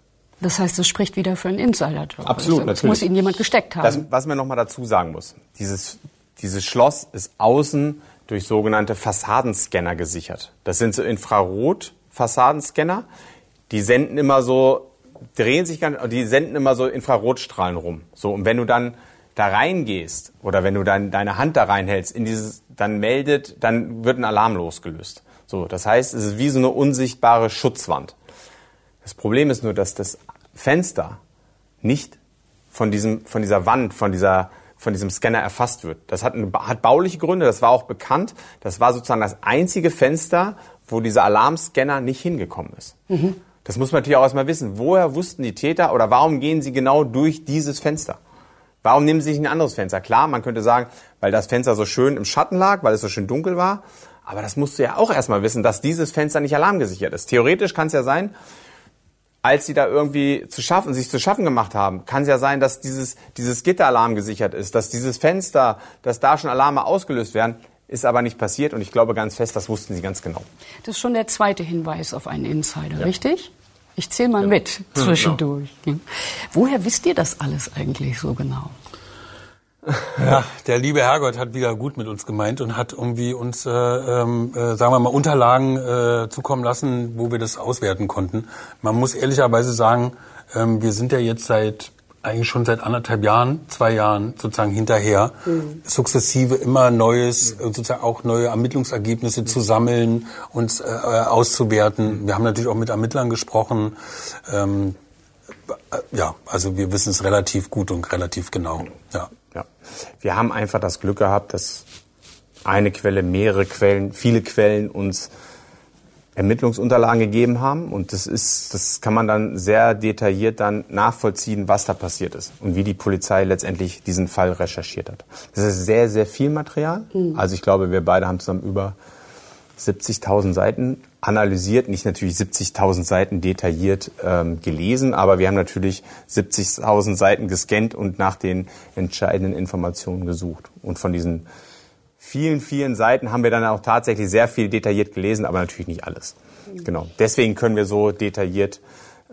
D: Das heißt, das spricht wieder für einen Insider-Job.
F: Absolut,
D: also, das
F: natürlich.
D: muss Ihnen jemand gesteckt haben.
F: Das, was man noch mal dazu sagen muss, dieses, dieses Schloss ist außen durch sogenannte Fassadenscanner gesichert. Das sind so Infrarot-Fassadenscanner. Die senden immer so, drehen sich ganz, die senden immer so Infrarotstrahlen rum. So, und wenn du dann da reingehst oder wenn du dann deine Hand da reinhältst, in dieses, dann meldet, dann wird ein Alarm losgelöst. So, das heißt, es ist wie so eine unsichtbare Schutzwand. Das Problem ist nur, dass das Fenster nicht von, diesem, von dieser Wand, von, dieser, von diesem Scanner erfasst wird. Das hat, eine, hat bauliche Gründe, das war auch bekannt. Das war sozusagen das einzige Fenster, wo dieser Alarmscanner nicht hingekommen ist. Das muss man natürlich auch erstmal wissen. Woher wussten die Täter oder warum gehen sie genau durch dieses Fenster? Warum nehmen sie sich ein anderes Fenster? Klar, man könnte sagen, weil das Fenster so schön im Schatten lag, weil es so schön dunkel war. Aber das musst du ja auch erstmal wissen, dass dieses Fenster nicht alarmgesichert ist. Theoretisch kann es ja sein, als sie da irgendwie zu schaffen, sich zu schaffen gemacht haben, kann es ja sein, dass dieses, dieses Gitter alarmgesichert ist, dass dieses Fenster, dass da schon Alarme ausgelöst werden, ist aber nicht passiert und ich glaube ganz fest, das wussten sie ganz genau.
D: Das ist schon der zweite Hinweis auf einen Insider, richtig? Ich zähle mal mit zwischendurch. Woher wisst ihr das alles eigentlich so genau?
E: Ja, der liebe Herrgott hat wieder gut mit uns gemeint und hat irgendwie uns, äh, ähm, äh, sagen wir mal, Unterlagen äh, zukommen lassen, wo wir das auswerten konnten. Man muss ehrlicherweise sagen, ähm, wir sind ja jetzt seit eigentlich schon seit anderthalb Jahren, zwei Jahren sozusagen hinterher, sukzessive immer Neues, äh, sozusagen auch neue Ermittlungsergebnisse zu sammeln und äh, auszuwerten. Wir haben natürlich auch mit Ermittlern gesprochen. Ähm, äh, ja, also wir wissen es relativ gut und relativ genau. Ja.
F: Wir haben einfach das Glück gehabt, dass eine Quelle, mehrere Quellen, viele Quellen uns Ermittlungsunterlagen gegeben haben und das ist, das kann man dann sehr detailliert dann nachvollziehen, was da passiert ist und wie die Polizei letztendlich diesen Fall recherchiert hat. Das ist sehr, sehr viel Material. Also ich glaube, wir beide haben zusammen über 70.000 Seiten analysiert, nicht natürlich 70.000 Seiten detailliert ähm, gelesen, aber wir haben natürlich 70.000 Seiten gescannt und nach den entscheidenden Informationen gesucht. Und von diesen vielen, vielen Seiten haben wir dann auch tatsächlich sehr viel detailliert gelesen, aber natürlich nicht alles. Genau. Deswegen können wir so detailliert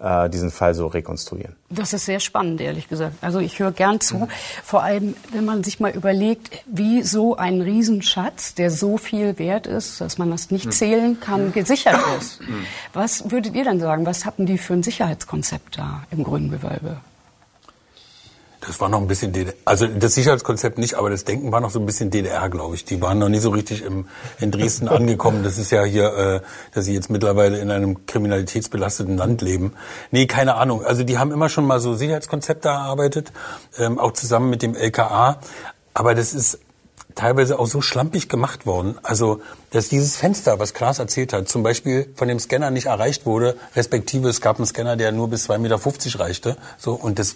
F: äh, diesen Fall so rekonstruieren.
D: Das ist sehr spannend, ehrlich gesagt. Also ich höre gern zu. Vor allem, wenn man sich mal überlegt, wie so ein Riesenschatz, der so viel wert ist, dass man das nicht zählen kann, gesichert ist. Was würdet ihr denn sagen? Was hatten die für ein Sicherheitskonzept da im grünen Gewölbe?
E: Das war noch ein bisschen DDR, also das Sicherheitskonzept nicht, aber das Denken war noch so ein bisschen DDR, glaube ich. Die waren noch nicht so richtig im, in Dresden angekommen. Das ist ja hier, äh, dass sie jetzt mittlerweile in einem kriminalitätsbelasteten Land leben. Nee, keine Ahnung. Also die haben immer schon mal so Sicherheitskonzepte erarbeitet, ähm, auch zusammen mit dem LKA. Aber das ist teilweise auch so schlampig gemacht worden. Also dass dieses Fenster, was Klaas erzählt hat, zum Beispiel von dem Scanner nicht erreicht wurde, respektive es gab einen Scanner, der nur bis 2,50 Meter reichte, so, und das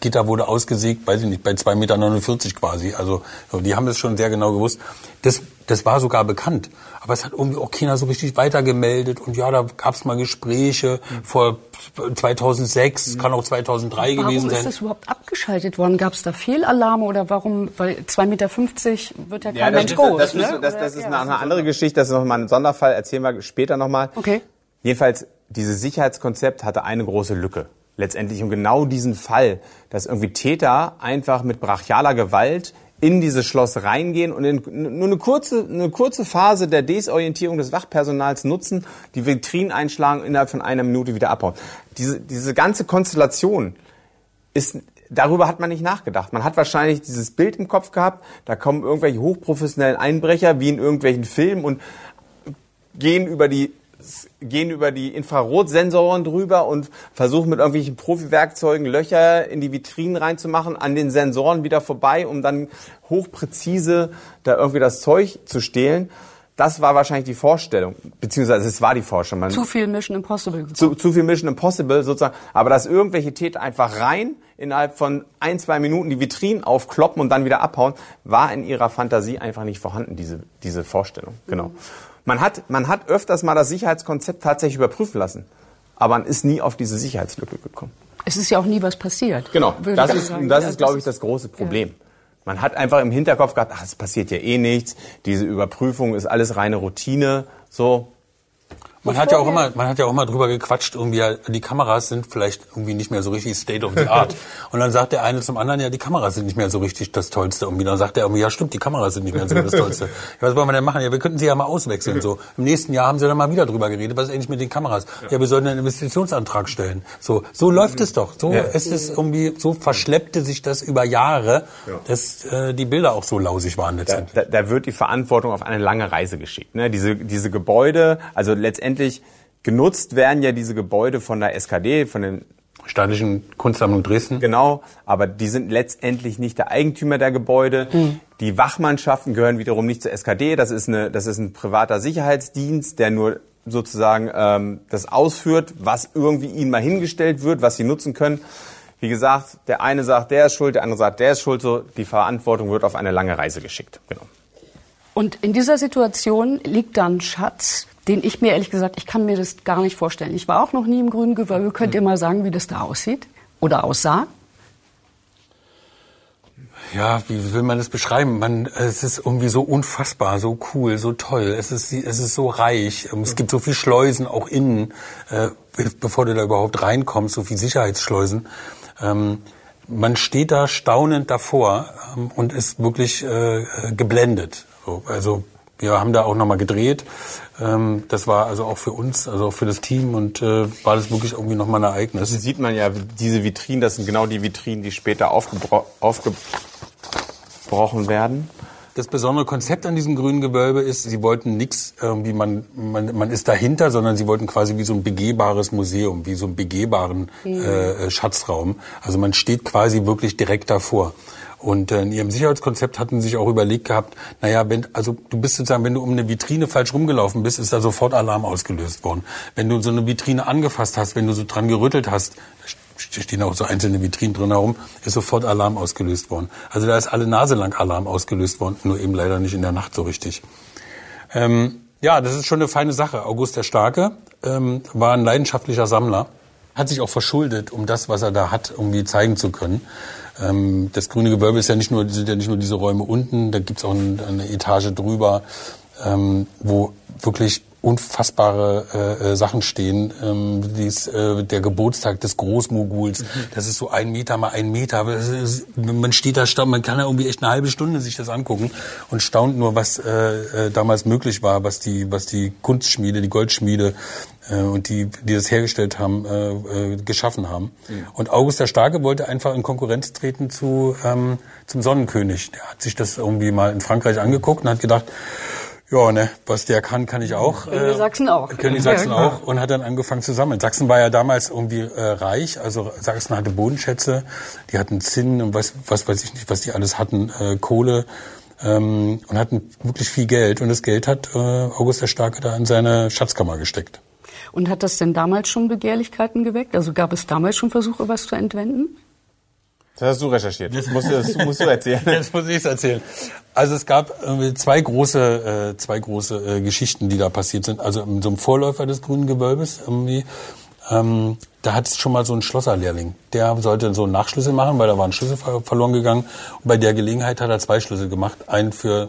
E: Gitter wurde ausgesägt, weiß ich nicht, bei 2,49 Meter quasi. Also, so, die haben das schon sehr genau gewusst. Das, das war sogar bekannt. Aber es hat irgendwie auch keiner so richtig weitergemeldet. Und ja, da gab es mal Gespräche vor 2006, kann auch 2003
D: warum
E: gewesen sein.
D: ist das überhaupt abgeschaltet worden? Gab es da Fehlalarme oder warum? Weil 2,50 Meter wird ja kein
F: Ja,
D: Mensch
F: ist,
D: groß.
F: das,
D: ne?
F: müssen- das, das ist eine, eine andere Geschichte, das ist nochmal ein Sonderfall, erzählen wir später nochmal.
D: Okay.
F: Jedenfalls, dieses Sicherheitskonzept hatte eine große Lücke. Letztendlich um genau diesen Fall, dass irgendwie Täter einfach mit brachialer Gewalt in dieses Schloss reingehen und in nur eine kurze, eine kurze Phase der Desorientierung des Wachpersonals nutzen, die Vitrinen einschlagen und innerhalb von einer Minute wieder abhauen. Diese, diese ganze Konstellation ist, darüber hat man nicht nachgedacht. Man hat wahrscheinlich dieses Bild im Kopf gehabt, da kommen irgendwelche hochprofessionellen Einbrecher, wie in irgendwelchen Filmen und gehen über die gehen über die Infrarotsensoren drüber und versuchen mit irgendwelchen Profi-Werkzeugen Löcher in die Vitrinen reinzumachen, an den Sensoren wieder vorbei, um dann hochpräzise da irgendwie das Zeug zu stehlen. Das war wahrscheinlich die Vorstellung, beziehungsweise es war die Vorstellung. Man,
D: Zu viel Mission Impossible.
F: zu, zu viel Mission Impossible sozusagen, aber dass irgendwelche Täter einfach rein innerhalb von ein, zwei Minuten die Vitrinen aufkloppen und dann wieder abhauen, war in ihrer Fantasie einfach nicht vorhanden, diese, diese Vorstellung. Genau. Man hat, man hat öfters mal das Sicherheitskonzept tatsächlich überprüfen lassen, aber man ist nie auf diese Sicherheitslücke gekommen.
D: Es ist ja auch nie was passiert.
F: Genau, das ist,
D: sagen.
F: das
D: Ja,
F: ist, glaube ich, das große Problem. Man hat einfach im Hinterkopf gehabt, ach, es passiert ja eh nichts, diese Überprüfung ist alles reine Routine, so.
E: Man hat ja auch immer, man hat ja auch immer drüber gequatscht, irgendwie, ja, die Kameras sind vielleicht irgendwie nicht mehr so richtig State of the Art. Und dann sagt der eine zum anderen, ja, die Kameras sind nicht mehr so richtig das Tollste. Irgendwie dann sagt der irgendwie, ja, stimmt, die Kameras sind nicht mehr so das Tollste. Ja, was wollen wir denn machen? Ja, wir könnten sie ja mal auswechseln, so. Im nächsten Jahr haben sie dann mal wieder drüber geredet, was ist eigentlich mit den Kameras? Ja, wir sollten einen Investitionsantrag stellen. So, so läuft es doch. So
F: Ja.
E: ist es irgendwie, so verschleppte sich das über Jahre, dass äh, die Bilder auch so lausig waren
F: Da,
E: letztendlich.
F: da, da wird die Verantwortung auf eine lange Reise geschickt. Ne? Diese, diese Gebäude, also letztendlich genutzt werden ja diese Gebäude von der SKD, von den
E: Staatlichen Kunstsammlung Dresden.
F: Genau, aber die sind letztendlich nicht der Eigentümer der Gebäude. Die Wachmannschaften gehören wiederum nicht zur SKD. Das ist, eine, das ist ein privater Sicherheitsdienst, der nur sozusagen ähm, das ausführt, was irgendwie ihnen mal hingestellt wird, was sie nutzen können. Wie gesagt, der eine sagt, der ist schuld, der andere sagt, der ist schuld. So, die Verantwortung wird auf eine lange Reise geschickt. Genau.
D: Und in dieser Situation liegt da ein Schatz, den ich mir ehrlich gesagt, ich kann mir das gar nicht vorstellen. Ich war auch noch nie im grünen Gewölbe. Könnt ihr mal sagen, wie das da aussieht oder aussah?
E: Ja, wie will man das beschreiben? Man, es ist irgendwie so unfassbar, so cool, so toll. Es ist, es ist so reich. Es gibt so viel Schleusen auch innen, äh, bevor du da überhaupt reinkommst, so viel Sicherheitsschleusen. Ähm, man steht da staunend davor ähm, und ist wirklich äh, geblendet. So, also wir haben da auch nochmal gedreht. Ähm, das war also auch für uns, also auch für das Team und äh, war das wirklich irgendwie nochmal ein Ereignis.
F: Das sieht man ja, diese Vitrinen, das sind genau die Vitrinen, die später aufgebro aufgebrochen werden.
E: Das besondere Konzept an diesem grünen Gewölbe ist, sie wollten nichts irgendwie, man, man, man ist dahinter, sondern sie wollten quasi wie so ein begehbares Museum, wie so einen begehbaren äh, Schatzraum. Also man steht quasi wirklich direkt davor. Und äh, in ihrem Sicherheitskonzept hatten sie sich auch überlegt gehabt, naja, wenn, also du bist sozusagen, wenn du um eine Vitrine falsch rumgelaufen bist, ist da sofort Alarm ausgelöst worden. Wenn du so eine Vitrine angefasst hast, wenn du so dran gerüttelt hast, stehen auch so einzelne Vitrinen drin herum, ist sofort Alarm ausgelöst worden. Also da ist alle Nase lang Alarm ausgelöst worden, nur eben leider nicht in der Nacht so richtig. Ähm, ja, das ist schon eine feine Sache. August der Starke ähm, war ein leidenschaftlicher Sammler, hat sich auch verschuldet, um das, was er da hat, irgendwie zeigen zu können. Ähm, das grüne Gewölbe ist ja nicht nur, sind ja nicht nur diese Räume unten, da gibt's auch ein, eine Etage drüber, ähm, wo wirklich unfassbare äh, äh, Sachen stehen. Ähm, dies, äh, der Geburtstag des Großmoguls, das ist so ein Meter mal ein Meter. Ist, man steht da, man kann ja irgendwie echt eine halbe Stunde sich das angucken und staunt nur, was äh, äh, damals möglich war, was die, was die Kunstschmiede, die Goldschmiede äh, und die, die das hergestellt haben, äh, äh, geschaffen haben. Und August der Starke wollte einfach in Konkurrenz treten zu ähm, zum Sonnenkönig. Der hat sich das irgendwie mal in Frankreich angeguckt und hat gedacht, ja, ne, was der kann, kann ich auch.
D: König Sachsen auch.
E: König Sachsen auch und hat dann angefangen zu sammeln. Sachsen war ja damals irgendwie äh, reich, also Sachsen hatte Bodenschätze, die hatten Zinn und was, was weiß ich nicht, was die alles hatten, äh, Kohle. ähm, und hatten wirklich viel Geld. Und das Geld hat äh, August der Starke da in seine Schatzkammer gesteckt.
D: Und hat das denn damals schon Begehrlichkeiten geweckt? Also gab es damals schon Versuche, was zu entwenden?
F: Das hast du recherchiert. Das musst du, das musst du erzählen.
E: Jetzt muss ich es erzählen. Also es gab zwei große, äh, zwei große äh, Geschichten, die da passiert sind. Also in so einem Vorläufer des Grünen Gewölbes irgendwie, ähm, da hat es schon mal so ein Schlosserlehrling. Der sollte so einen Nachschlüssel machen, weil da war ein Schlüssel ver verloren gegangen. Und bei der Gelegenheit hat er zwei Schlüssel gemacht. Einen für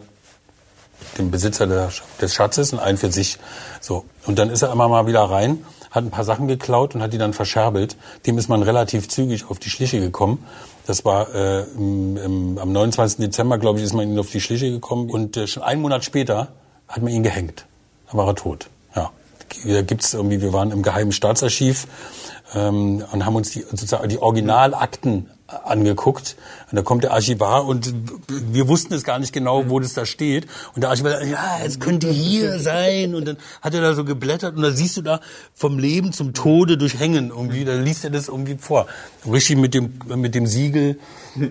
E: den Besitzer des Schatzes und einen für sich. So. Und dann ist er immer mal wieder rein, hat ein paar Sachen geklaut und hat die dann verscherbelt. Dem ist man relativ zügig auf die Schliche gekommen. Das war äh, im, im, am 29. Dezember, glaube ich, ist man ihm auf die Schliche gekommen. Und äh, schon einen Monat später hat man ihn gehängt. Da war er tot. Ja. Da gibt's irgendwie, wir waren im Geheimen Staatsarchiv ähm, und haben uns die, sozusagen die Originalakten angeguckt. Und da kommt der Archivar und wir wussten es gar nicht genau, wo das da steht. Und der Archivar, ja, es könnte hier sein. Und dann hat er da so geblättert und da siehst du da vom Leben zum Tode durchhängen irgendwie. Da liest er das irgendwie vor. Richtig mit dem, mit dem Siegel.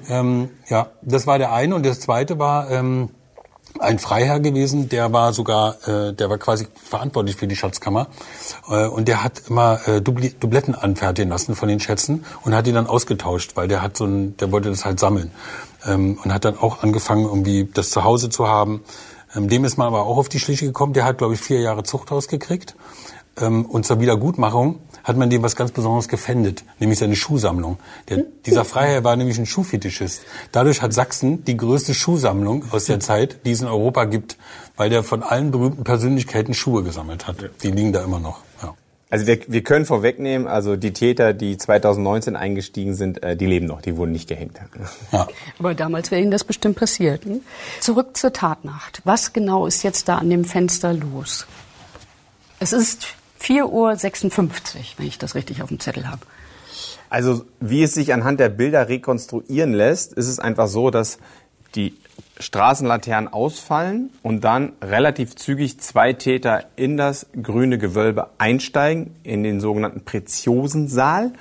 E: Ähm, ja, das war der eine. Und das zweite war, ähm, ein Freiherr gewesen, der war sogar, äh, der war quasi verantwortlich für die Schatzkammer äh, und der hat immer äh, Dubli Dubletten anfertigen lassen von den Schätzen und hat die dann ausgetauscht, weil der hat so ein, der wollte das halt sammeln ähm, und hat dann auch angefangen irgendwie das zu Hause zu haben. Ähm, dem ist man aber auch auf die Schliche gekommen. Der hat glaube ich vier Jahre Zuchthaus gekriegt und zur Wiedergutmachung hat man dem was ganz Besonderes gefändet, nämlich seine Schuhsammlung. Der, dieser Freiherr war nämlich ein Schuhfetischist. Dadurch hat Sachsen die größte Schuhsammlung aus der Zeit, die es in Europa gibt, weil der von allen berühmten Persönlichkeiten Schuhe gesammelt hat. Die liegen da immer noch. Ja.
F: Also wir, wir können vorwegnehmen, also die Täter, die 2019 eingestiegen sind, äh, die leben noch, die wurden nicht gehängt.
D: Ja. Aber damals wäre Ihnen das bestimmt passiert. Hm? Zurück zur Tatnacht. Was genau ist jetzt da an dem Fenster los? Es ist 4.56 Uhr, wenn ich das richtig auf dem Zettel habe.
F: Also wie es sich anhand der Bilder rekonstruieren lässt, ist es einfach so, dass die Straßenlaternen ausfallen und dann relativ zügig zwei Täter in das grüne Gewölbe einsteigen, in den sogenannten Preziosensaal.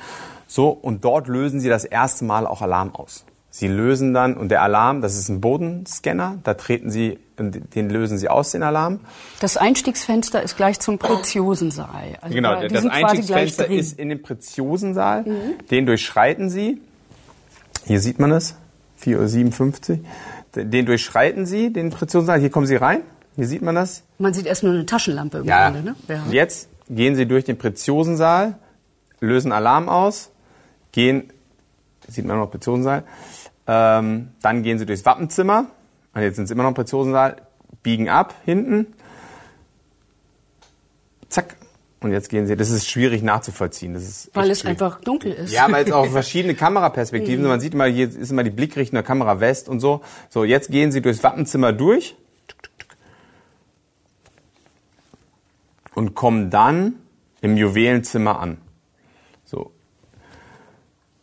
F: So, und dort lösen sie das erste Mal auch Alarm aus. Sie lösen dann, und der Alarm, das ist ein Bodenscanner, da treten Sie, den lösen Sie aus, den Alarm.
D: Das Einstiegsfenster ist gleich zum Preziosensaal.
F: Also genau, da, das Einstiegsfenster ist in dem Preziosensaal. Mhm. Den durchschreiten Sie. Hier sieht man es, 4.57 Uhr. Den durchschreiten Sie, den Preziosensaal. Hier kommen Sie rein. Hier sieht man das.
D: Man sieht erst nur eine Taschenlampe im
F: ja. Grunde, ne? Ja. Jetzt gehen Sie durch den Preziosensaal, lösen Alarm aus, gehen, sieht man noch Preziosensaal, ähm, dann gehen sie durchs Wappenzimmer. Und jetzt sind sie immer noch im Präziosensaal. Biegen ab, hinten. Zack. Und jetzt gehen sie, das ist schwierig nachzuvollziehen. Das ist
D: weil es
F: schwierig.
D: einfach dunkel ist.
F: Ja, weil es auch verschiedene Kameraperspektiven. Mhm. Man sieht immer, hier ist immer die Blickrichtung der Kamera West und so. So, jetzt gehen sie durchs Wappenzimmer durch. Und kommen dann im Juwelenzimmer an.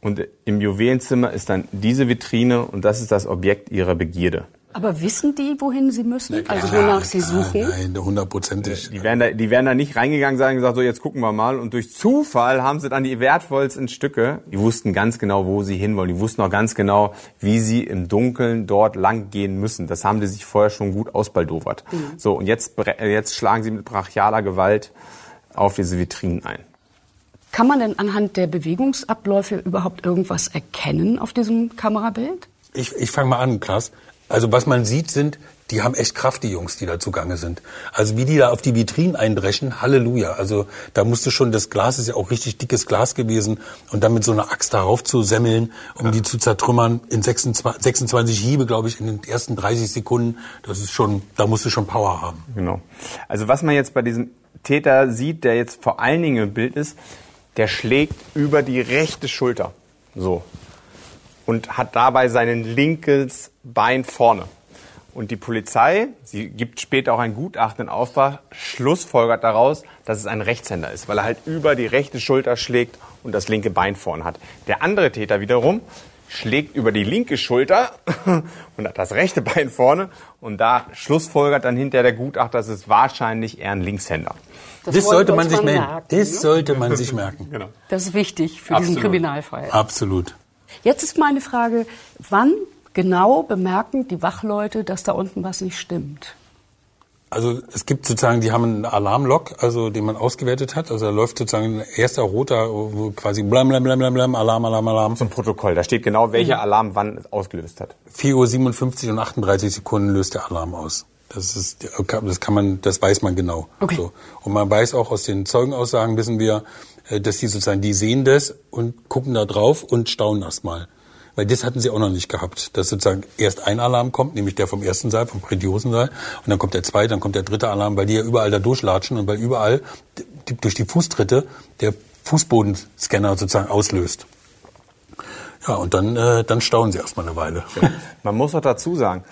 F: Und im Juwelenzimmer ist dann diese Vitrine und das ist das Objekt ihrer Begierde.
D: Aber wissen die, wohin sie müssen? also wonach sie suchen?
E: Nein, hundertprozentig.
F: Die werden, da, die werden da nicht reingegangen sagen gesagt, so jetzt gucken wir mal. Und durch Zufall haben sie dann die wertvollsten Stücke. Die wussten ganz genau, wo sie hinwollen. Die wussten auch ganz genau, wie sie im Dunkeln dort lang gehen müssen. Das haben die sich vorher schon gut ausbaldowert. Mhm. So, und jetzt, jetzt schlagen sie mit brachialer Gewalt auf diese Vitrinen ein.
D: Kann man denn anhand der Bewegungsabläufe überhaupt irgendwas erkennen auf diesem Kamerabild?
E: Ich, ich fange mal an, Klaas. Also was man sieht, sind, die haben echt Kraft, die Jungs, die da zugange sind. Also wie die da auf die Vitrinen eindreschen, Halleluja. Also da musste schon, das Glas ist ja auch richtig dickes Glas gewesen und dann mit so einer Axt darauf zu semmeln, um ja. die zu zertrümmern, in 26, 26 Hiebe, glaube ich, in den ersten 30 Sekunden, das ist schon, da musst du schon Power haben.
F: Genau. Also was man jetzt bei diesem Täter sieht, der jetzt vor allen Dingen im Bild ist, der schlägt über die rechte Schulter. So. Und hat dabei sein linkes Bein vorne. Und die Polizei, sie gibt später auch ein Gutachten in Auftrag, schlussfolgert daraus, dass es ein Rechtshänder ist, weil er halt über die rechte Schulter schlägt und das linke Bein vorne hat. Der andere Täter wiederum schlägt über die linke Schulter und hat das rechte Bein vorne und da schlussfolgert dann hinter der Gutachter, dass es wahrscheinlich eher ein Linkshänder.
E: Das, das sollte man sich merken. merken. Das ne? sollte man sich merken. Genau.
D: Das ist wichtig für Absolut. diesen Kriminalfall.
E: Absolut.
D: Jetzt ist meine Frage, wann genau bemerken die Wachleute, dass da unten was nicht stimmt?
E: Also es gibt sozusagen, die haben einen Alarmlog, also den man ausgewertet hat. Also da läuft sozusagen ein erster roter, wo quasi blam blam blam blam blam, Alarm, Alarm, Alarm.
F: So ein Protokoll, da steht genau, welcher Alarm wann ausgelöst hat.
E: 4 Uhr 57 und 38 Sekunden löst der Alarm aus. Das ist, das kann man, das weiß man genau.
D: Okay.
E: So. Und man weiß auch aus den Zeugenaussagen wissen wir, äh, dass die sozusagen, die sehen das und gucken da drauf und staunen erstmal. Weil das hatten sie auch noch nicht gehabt, dass sozusagen erst ein Alarm kommt, nämlich der vom ersten Saal, vom Grandiosensaal, und dann kommt der zweite, dann kommt der dritte Alarm, weil die ja überall da durchlatschen und weil überall die, durch die Fußtritte der Fußbodenscanner sozusagen auslöst. Ja, und dann, äh, dann staunen sie erstmal eine Weile.
F: Man muss auch dazu sagen,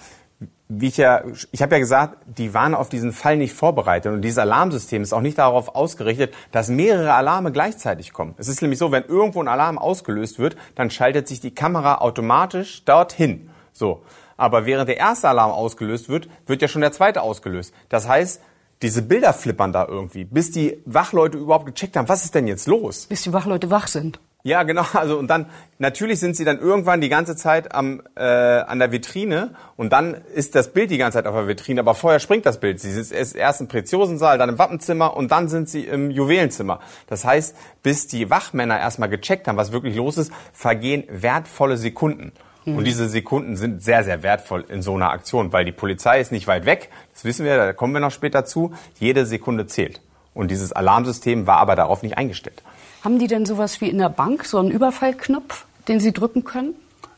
F: wie ich ja, ich habe ja gesagt, die waren auf diesen Fall nicht vorbereitet und dieses Alarmsystem ist auch nicht darauf ausgerichtet, dass mehrere Alarme gleichzeitig kommen. Es ist nämlich so, wenn irgendwo ein Alarm ausgelöst wird, dann schaltet sich die Kamera automatisch dorthin. So. Aber während der erste Alarm ausgelöst wird, wird ja schon der zweite ausgelöst. Das heißt, diese Bilder flippern da irgendwie, bis die Wachleute überhaupt gecheckt haben, was ist denn jetzt los?
D: Bis die Wachleute wach sind.
F: Ja, genau. Also und dann natürlich sind sie dann irgendwann die ganze Zeit am äh, an der Vitrine und dann ist das Bild die ganze Zeit auf der Vitrine, aber vorher springt das Bild. Sie sind erst im Preziosensaal, dann im Wappenzimmer und dann sind sie im Juwelenzimmer. Das heißt, bis die Wachmänner erstmal gecheckt haben, was wirklich los ist, vergehen wertvolle Sekunden. Und diese Sekunden sind sehr, sehr wertvoll in so einer Aktion, weil die Polizei ist nicht weit weg. Das wissen wir, da kommen wir noch später zu. Jede Sekunde zählt. Und dieses Alarmsystem war aber darauf nicht eingestellt.
D: Haben die denn sowas wie in der Bank, so einen Überfallknopf, den sie drücken können?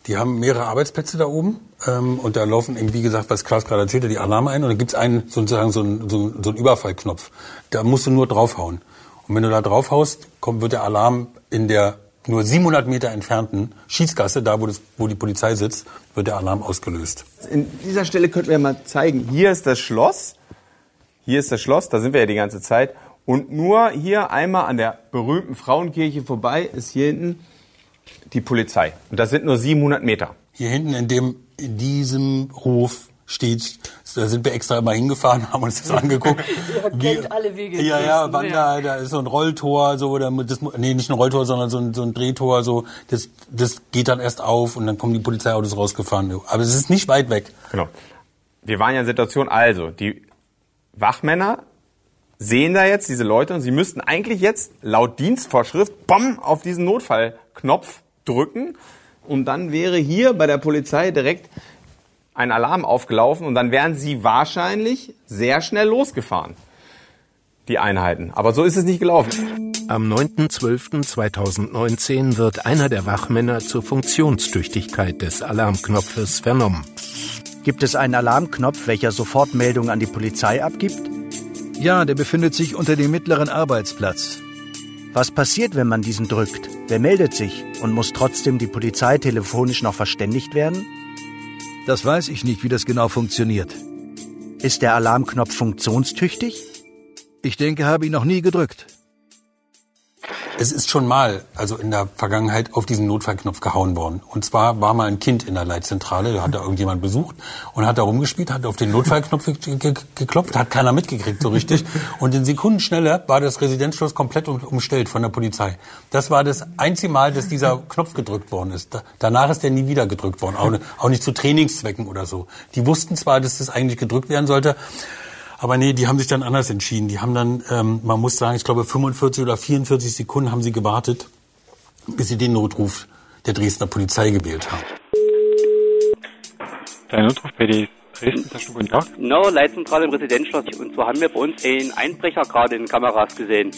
E: Die haben mehrere Arbeitsplätze da oben ähm, und da laufen eben, wie gesagt, was Klaas gerade erzählte, die Alarme ein und dann gibt's einen sozusagen so einen, so, einen, so einen Überfallknopf. Da musst du nur draufhauen. Und wenn du da draufhaust, kommt, wird der Alarm in der nur 700 Meter entfernten Schießgasse, da wo, das, wo die Polizei sitzt, wird der Alarm ausgelöst.
F: In dieser Stelle könnten wir mal zeigen, hier ist das Schloss, hier ist das Schloss, da sind wir ja die ganze Zeit. Und nur hier einmal an der berühmten Frauenkirche vorbei ist hier hinten die Polizei. Und das sind nur 700 Meter.
E: Hier hinten in dem, in diesem Hof steht, da sind wir extra immer hingefahren, haben uns das angeguckt.
D: Ihr kennt alle Wege
E: Ja, ja, wann
D: ja.
E: da, da ist so ein Rolltor, so, oder das, nee, nicht ein Rolltor, sondern so ein, so ein Drehtor, so, das, das geht dann erst auf und dann kommen die Polizeiautos rausgefahren. Aber es ist nicht weit weg.
F: Genau. Wir waren ja in der Situation, also, die Wachmänner sehen da jetzt diese Leute und sie müssten eigentlich jetzt laut Dienstvorschrift bom, auf diesen Notfallknopf drücken und dann wäre hier bei der Polizei direkt ein Alarm aufgelaufen und dann wären sie wahrscheinlich sehr schnell losgefahren, die Einheiten. Aber so ist es nicht gelaufen.
G: Am 9.12.2019 wird einer der Wachmänner zur Funktionstüchtigkeit des Alarmknopfes vernommen.
H: Gibt es einen Alarmknopf, welcher Sofortmeldung an die Polizei abgibt?
I: Ja, der befindet sich unter dem mittleren Arbeitsplatz.
H: Was passiert, wenn man diesen drückt? Wer meldet sich und muss trotzdem die Polizei telefonisch noch verständigt werden?
I: Das weiß ich nicht, wie das genau funktioniert.
H: Ist der Alarmknopf funktionstüchtig?
I: Ich denke, habe ihn noch nie gedrückt.
E: Es ist schon mal, also in der Vergangenheit, auf diesen Notfallknopf gehauen worden. Und zwar war mal ein Kind in der Leitzentrale, da hat da irgendjemand besucht und hat da rumgespielt, hat auf den Notfallknopf ge ge geklopft, hat keiner mitgekriegt so richtig. Und in Sekundenschnelle war das Residenzschloss komplett um, umstellt von der Polizei. Das war das einzige Mal, dass dieser Knopf gedrückt worden ist. Da, danach ist der nie wieder gedrückt worden, auch, auch nicht zu Trainingszwecken oder so. Die wussten zwar, dass das eigentlich gedrückt werden sollte, aber nee, die haben sich dann anders entschieden. Die haben dann, ähm, man muss sagen, ich glaube 45 oder 44 Sekunden haben sie gewartet, bis sie den Notruf der Dresdner Polizei gewählt haben.
B: Dein Notruf bei die Dresden, hast du guten Tag?
C: No, Leitzentrale im Residenzschloss. Und zwar haben wir bei uns einen Einbrecher gerade in den Kameras gesehen.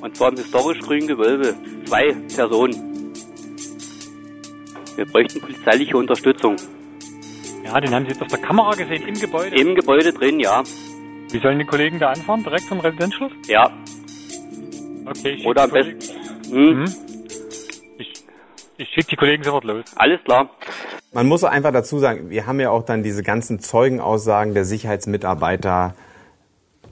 C: Und zwar im historisch grünen Gewölbe. Zwei Personen. Wir bräuchten polizeiliche Unterstützung.
B: Ja, den haben Sie jetzt auf der Kamera gesehen, im Gebäude.
C: Im Gebäude drin, ja.
B: Wie sollen die Kollegen da anfahren? Direkt vom Residenzschluss?
C: Ja.
B: Okay, ich
C: Oder am besten. Hm,
B: Mhm. Ich, ich schicke die Kollegen sofort los.
C: alles klar.
F: Man muss einfach dazu sagen, wir haben ja auch dann diese ganzen Zeugenaussagen der Sicherheitsmitarbeiter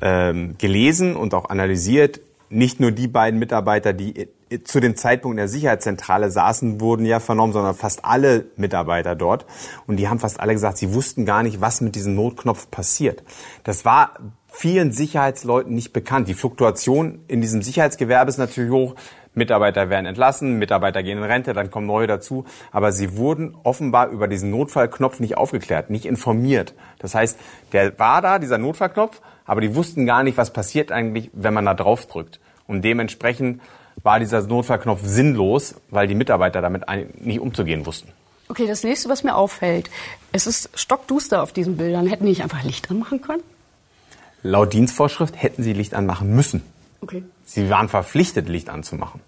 F: ähm, gelesen und auch analysiert. Nicht nur die beiden Mitarbeiter, die zu dem Zeitpunkt in der Sicherheitszentrale saßen, wurden ja vernommen, sondern fast alle Mitarbeiter dort. Und die haben fast alle gesagt, sie wussten gar nicht, was mit diesem Notknopf passiert. Das war vielen Sicherheitsleuten nicht bekannt. Die Fluktuation in diesem Sicherheitsgewerbe ist natürlich hoch. Mitarbeiter werden entlassen, Mitarbeiter gehen in Rente, dann kommen neue dazu. Aber sie wurden offenbar über diesen Notfallknopf nicht aufgeklärt, nicht informiert. Das heißt, der war da, dieser Notfallknopf, aber die wussten gar nicht, was passiert eigentlich, wenn man da drauf drückt. Und dementsprechend war dieser Notfallknopf sinnlos, weil die Mitarbeiter damit nicht umzugehen wussten.
D: Okay, das nächste, was mir auffällt, es ist stockduster auf diesen Bildern. Hätten die nicht einfach Licht anmachen können?
F: Laut Dienstvorschrift hätten sie Licht anmachen müssen.
D: Okay.
F: Sie waren verpflichtet, Licht anzumachen.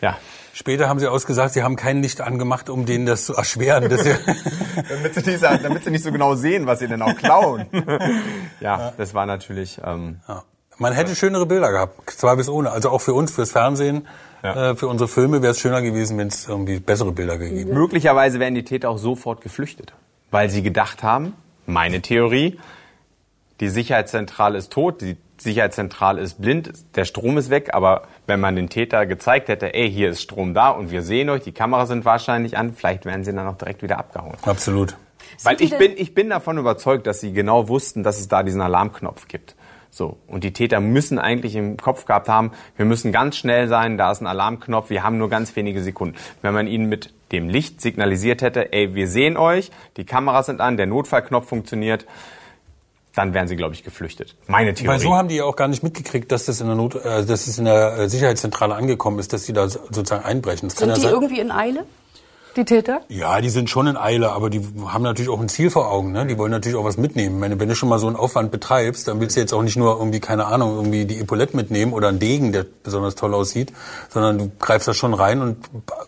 F: Ja.
E: Später haben sie ausgesagt, sie haben kein Licht angemacht, um denen das zu erschweren. Dass sie
F: damit, sie nicht, damit sie nicht so genau sehen, was sie denn auch klauen. ja, das war natürlich... Ähm,
E: ja. Man hätte schönere Bilder gehabt, zweifelsohne. Also auch für uns, fürs Fernsehen, ja. äh, für unsere Filme wäre es schöner gewesen, wenn es irgendwie bessere Bilder gegeben hätte.
F: Möglicherweise wären die Täter auch sofort geflüchtet, weil sie gedacht haben, meine Theorie, die Sicherheitszentrale ist tot, die Sicherheitszentrale ist blind, der Strom ist weg, aber wenn man den Täter gezeigt hätte, ey, hier ist Strom da und wir sehen euch, die Kameras sind wahrscheinlich an, vielleicht wären sie dann auch direkt wieder abgehauen.
E: Absolut.
F: Weil ich bin, ich bin davon überzeugt, dass sie genau wussten, dass es da diesen Alarmknopf gibt. So. Und die Täter müssen eigentlich im Kopf gehabt haben, wir müssen ganz schnell sein, da ist ein Alarmknopf, wir haben nur ganz wenige Sekunden. Wenn man ihnen mit dem Licht signalisiert hätte, ey, wir sehen euch, die Kameras sind an, der Notfallknopf funktioniert, dann wären sie, glaube ich, geflüchtet. Meine Theorie.
E: Weil so haben die ja auch gar nicht mitgekriegt, dass das in der, Not, äh, dass es in der äh, Sicherheitszentrale angekommen ist, dass die da sozusagen einbrechen. Das
D: Sind
E: kann
D: die
E: ja
D: irgendwie in Eile? Die Täter?
E: Ja, die sind schon in Eile, aber die haben natürlich auch ein Ziel vor Augen. Ne? Die wollen natürlich auch was mitnehmen. Ich meine, wenn du schon mal so einen Aufwand betreibst, dann willst du jetzt auch nicht nur irgendwie, keine Ahnung, irgendwie die Epaulette mitnehmen oder einen Degen, der besonders toll aussieht, sondern du greifst da schon rein und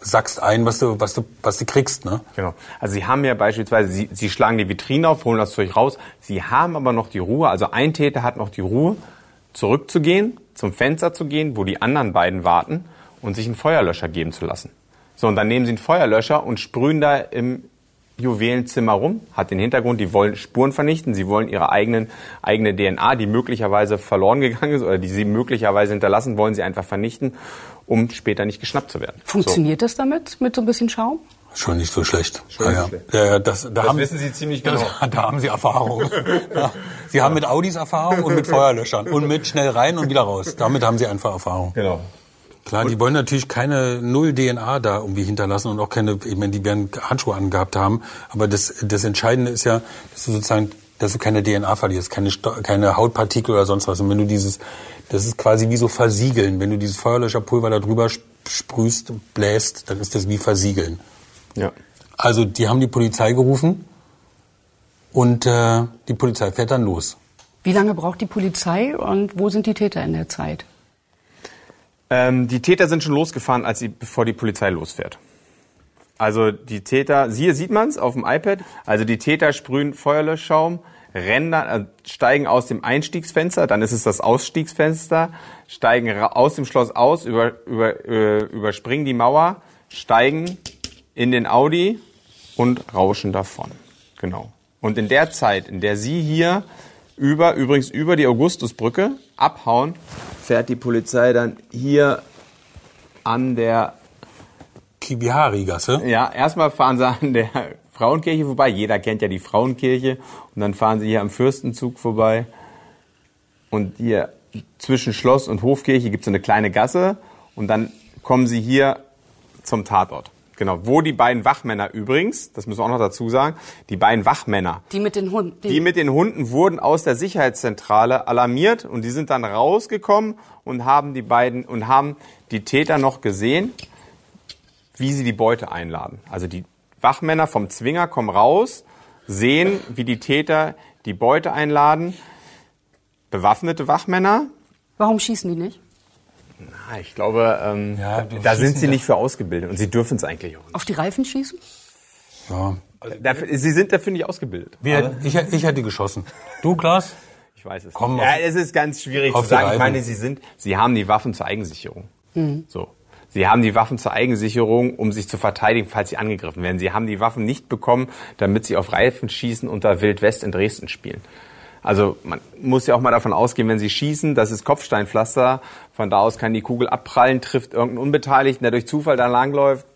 E: sackst ein, was du, was du, was du kriegst. Ne?
F: Genau. Also sie haben ja beispielsweise, sie, sie schlagen die Vitrine auf, holen das Zeug raus. Sie haben aber noch die Ruhe, also ein Täter hat noch die Ruhe, zurückzugehen, zum Fenster zu gehen, wo die anderen beiden warten und sich einen Feuerlöscher geben zu lassen. So, und dann nehmen sie einen Feuerlöscher und sprühen da im Juwelenzimmer rum. Hat den Hintergrund, die wollen Spuren vernichten, sie wollen ihre eigenen, eigene DNA, die möglicherweise verloren gegangen ist oder die sie möglicherweise hinterlassen, wollen sie einfach vernichten, um später nicht geschnappt zu werden.
D: Funktioniert so. das damit, mit so ein bisschen Schaum?
E: Schon nicht so schlecht.
F: Schon
E: ja,
F: schlecht.
E: Ja, ja, das, da
F: Das
E: haben,
F: wissen Sie ziemlich genau.
E: Das, da haben Sie Erfahrung. ja. Sie haben mit Audis Erfahrung und mit Feuerlöschern und mit schnell rein und wieder raus. Damit haben Sie einfach Erfahrung.
F: Genau.
E: Klar, die wollen natürlich keine null DNA da irgendwie hinterlassen und auch keine, ich meine, die werden Handschuhe angehabt haben. Aber das, das Entscheidende ist ja, dass du sozusagen, dass du keine DNA verlierst, keine, keine Hautpartikel oder sonst was. Und wenn du dieses, das ist quasi wie so versiegeln. Wenn du dieses Feuerlöscherpulver da drüber sp- sprühst, bläst, dann ist das wie versiegeln.
F: Ja.
E: Also die haben die Polizei gerufen und äh, die Polizei fährt dann los.
D: Wie lange braucht die Polizei und wo sind die Täter in der Zeit?
F: Ähm, die Täter sind schon losgefahren, als sie, bevor die Polizei losfährt. Also die Täter, hier sieht man es auf dem iPad, also die Täter sprühen Feuerlöschschaum, rennen äh, steigen aus dem Einstiegsfenster, dann ist es das Ausstiegsfenster, steigen aus dem Schloss aus, über, über, äh, überspringen die Mauer, steigen in den Audi und rauschen davon. Genau. Und in der Zeit, in der sie hier über, übrigens über die Augustusbrücke abhauen, fährt die Polizei dann hier an der
E: Kibihari-Gasse.
F: ja, erstmal fahren sie an der Frauenkirche vorbei. Jeder kennt ja die Frauenkirche. Und dann fahren sie hier am Fürstenzug vorbei. Und hier zwischen Schloss und Hofkirche gibt es eine kleine Gasse. Und dann kommen sie hier zum Tatort. Genau, wo die beiden Wachmänner übrigens, das müssen wir auch noch dazu sagen, die beiden Wachmänner,
D: Die mit den Hunden.
F: die mit den Hunden wurden aus der Sicherheitszentrale alarmiert und die sind dann rausgekommen und haben die beiden und haben die Täter noch gesehen, wie sie die Beute einladen. Also die Wachmänner vom Zwinger kommen raus, sehen, wie die Täter die Beute einladen. Bewaffnete Wachmänner.
D: Warum schießen die nicht?
F: Ah, Ich glaube, ähm,
E: Ja,
F: da sind sie nicht für ausgebildet und sie dürfen es eigentlich auch nicht.
D: Auf die Reifen schießen?
E: Ja.
F: Dafür, sie sind dafür nicht ausgebildet.
E: Wir, ich, ich hätte geschossen. Du, Klaas?
F: Ich weiß es.
E: Komm,
F: nicht.
E: auf-
F: ja, es ist ganz schwierig zu sagen. Ich meine, sie sind, sie haben die Waffen zur Eigensicherung. So. Sie haben die Waffen zur Eigensicherung, um sich zu verteidigen, falls sie angegriffen werden. Sie haben die Waffen nicht bekommen, damit sie auf Reifen schießen und da Wild West in Dresden spielen. Also man muss ja auch mal davon ausgehen, wenn sie schießen, das ist Kopfsteinpflaster. Von da aus kann die Kugel abprallen, trifft irgendeinen Unbeteiligten, der durch Zufall da langläuft.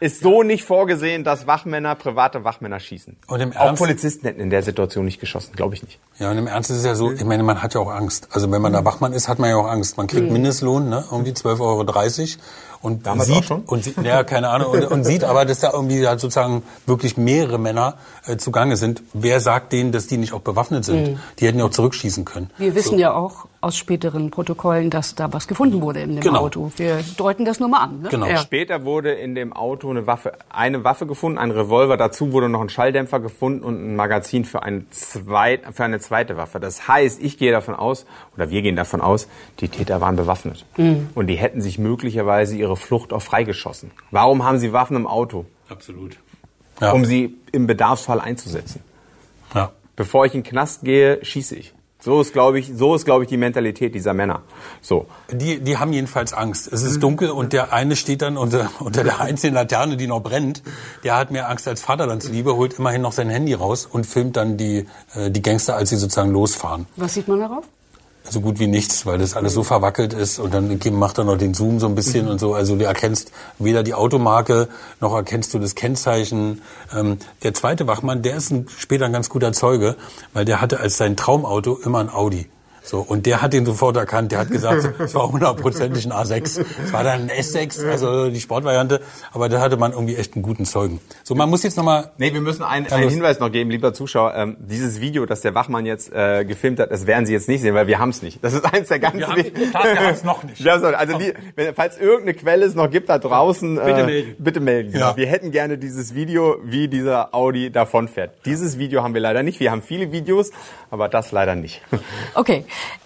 F: Ist so nicht vorgesehen, dass Wachmänner, private Wachmänner schießen.
E: Und im
F: Auch
E: Ernst?
F: Polizisten hätten in der Situation nicht geschossen, glaube ich nicht.
E: Ja, und im Ernst ist es ja so, ich meine, man hat ja auch Angst. Also wenn man da Wachmann ist, hat man ja auch Angst. Man kriegt Mindestlohn, ne, irgendwie 12,30 Euro und
F: Damals
E: sieht,
F: auch schon?
E: und sieht, ja, keine Ahnung, und, und sieht aber, dass da irgendwie halt sozusagen wirklich mehrere Männer äh, zugange sind. Wer sagt denen, dass die nicht auch bewaffnet sind? Die hätten ja auch zurückschießen können.
D: Wir wissen ja auch aus späteren Protokollen, dass da was gefunden wurde in dem
E: Genau.
D: Auto. Wir deuten das nur mal an. Ne?
E: Genau.
D: Ja.
F: Später wurde in dem Auto eine Waffe, eine Waffe gefunden, ein Revolver. Dazu wurde noch ein Schalldämpfer gefunden und ein Magazin für eine, zweit, für eine zweite Waffe. Das heißt, ich gehe davon aus, oder wir gehen davon aus, die Täter waren bewaffnet. Und die hätten sich möglicherweise ihre Flucht auch freigeschossen. Warum haben sie Waffen im Auto?
E: Absolut. Ja.
F: Um sie im Bedarfsfall einzusetzen.
E: ja.
F: Bevor ich in den Knast gehe, schieße ich. So ist, glaube ich, so ist, glaube ich, die Mentalität dieser Männer. So.
E: Die, die haben jedenfalls Angst. Es ist dunkel und der eine steht dann unter, unter der einzelnen Laterne, die noch brennt. Der hat mehr Angst als Vaterlandsliebe, holt immerhin noch sein Handy raus und filmt dann die, äh, die Gangster, als sie sozusagen losfahren.
D: Was sieht man darauf?
E: So gut wie nichts, weil das alles so verwackelt ist und dann macht er noch den Zoom so ein bisschen und so. Also du erkennst weder die Automarke noch erkennst du das Kennzeichen. Ähm, der zweite Wachmann, der ist ein, später ein ganz guter Zeuge, weil der hatte als sein Traumauto immer ein Audi. So, und der hat den sofort erkannt. Der hat gesagt, es war hundertprozentig ein A6. Es war dann ein S6, also die Sportvariante. Aber da hatte man irgendwie echt einen guten Zeugen. So, man muss jetzt nochmal...
F: Nee, wir müssen einen, einen. Hinweis noch geben, lieber Zuschauer. Ähm, dieses Video, das der Wachmann jetzt äh, gefilmt hat, das werden Sie jetzt nicht sehen, weil wir haben es nicht. Das ist eins der ganz
E: Wir haben- haben's noch nicht.
F: Also die, wenn, falls irgendeine Quelle es noch gibt da draußen,
E: Bitte
F: äh,
E: melden.
F: Bitte melden.
E: Ja.
F: Wir hätten gerne dieses Video, wie dieser Audi davonfährt. Dieses Video haben wir leider nicht. Wir haben viele Videos, aber das leider nicht.
D: Okay,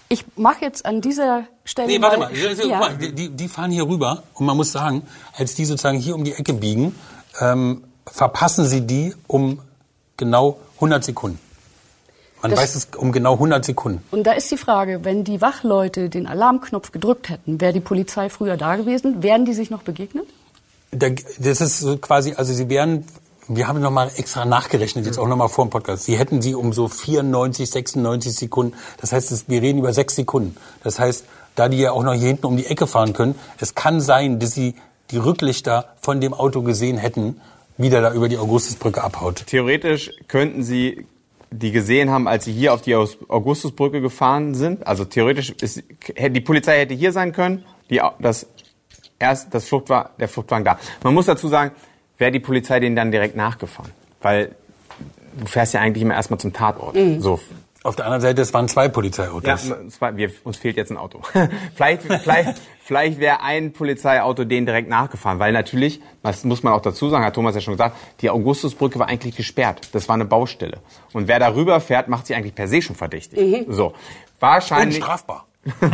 D: ich mache jetzt an dieser Stelle
E: Nee, warte mal. Ja. Die, die, fahren hier rüber und man muss sagen, als die sozusagen hier um die Ecke biegen, ähm, verpassen sie die um genau 100 Sekunden. Man
D: Das-
E: weiß es um genau 100 Sekunden.
D: Und da ist die Frage, wenn die Wachleute den Alarmknopf gedrückt hätten, wäre die Polizei früher da gewesen? Wären die sich noch begegnet?
E: Da, das ist quasi, also sie wären, wir haben nochmal extra nachgerechnet, jetzt auch nochmal vor dem Podcast. Sie hätten sie um so 94, 96 Sekunden. Das heißt, wir reden über sechs Sekunden. Das heißt, da die ja auch noch hier hinten um die Ecke fahren können, es kann sein, dass sie die Rücklichter von dem Auto gesehen hätten, wie der da über die Augustusbrücke abhaut.
F: Theoretisch könnten Sie die gesehen haben, als sie hier auf die Augustusbrücke gefahren sind. Also theoretisch ist die Polizei hätte hier sein können, die, das erst das Fluchtwagen, der Fluchtwagen da. Man muss dazu sagen, wäre die Polizei denen dann direkt nachgefahren, weil du fährst ja eigentlich immer erstmal zum Tatort. So.
E: Auf der anderen Seite, es waren zwei Polizeiautos.
F: Ja, war- wir, uns fehlt jetzt ein Auto. vielleicht vielleicht, vielleicht wäre ein Polizeiauto denen direkt nachgefahren, weil natürlich, das muss man auch dazu sagen, hat Thomas ja schon gesagt, die Augustusbrücke war eigentlich gesperrt. Das war eine Baustelle. Und wer darüber fährt, macht sie eigentlich per se schon verdächtig. So.
E: Und
F: Wahrscheinlich
E: strafbar.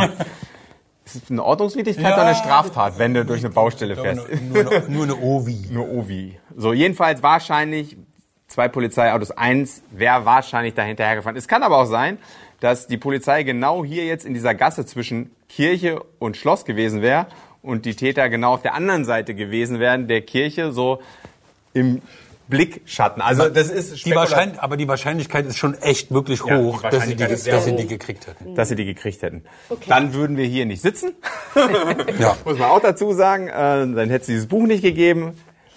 F: ist es eine Ordnungswidrigkeit oder eine Straftat, wenn du durch eine Baustelle fährst.
E: Nur, nur, nur eine Ovi.
F: Nur Ovi. So, jedenfalls wahrscheinlich zwei Polizeiautos. Eins wäre wahrscheinlich da hinterhergefahren. Es kann aber auch sein, dass die Polizei genau hier jetzt in dieser Gasse zwischen Kirche und Schloss gewesen wäre und die Täter genau auf der anderen Seite gewesen wären, der Kirche so im Blickschatten. Also das ist
E: Die Wahrscheinlich, aber die Wahrscheinlichkeit ist schon echt wirklich
F: Ja,
E: hoch, dass sie, die, dass sie
F: hoch.
E: die gekriegt hätten.
F: dass sie die gekriegt hätten. Dann würden wir hier nicht sitzen.
E: Ja.
F: Muss man auch dazu sagen. Äh, dann hätte es dieses Buch nicht gegeben.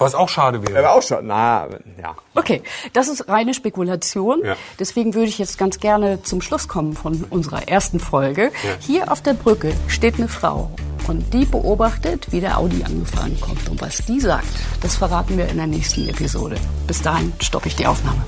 E: Was auch schade wäre.
F: Aber auch schon. Na, ja.
D: Okay, das ist reine Spekulation.
F: Ja.
D: Deswegen würde ich jetzt ganz gerne zum Schluss kommen von unserer ersten Folge. Hier auf der Brücke steht eine Frau und die beobachtet, wie der Audi angefahren kommt. Und was die sagt, das verraten wir in der nächsten Episode. Bis dahin stoppe ich die Aufnahme.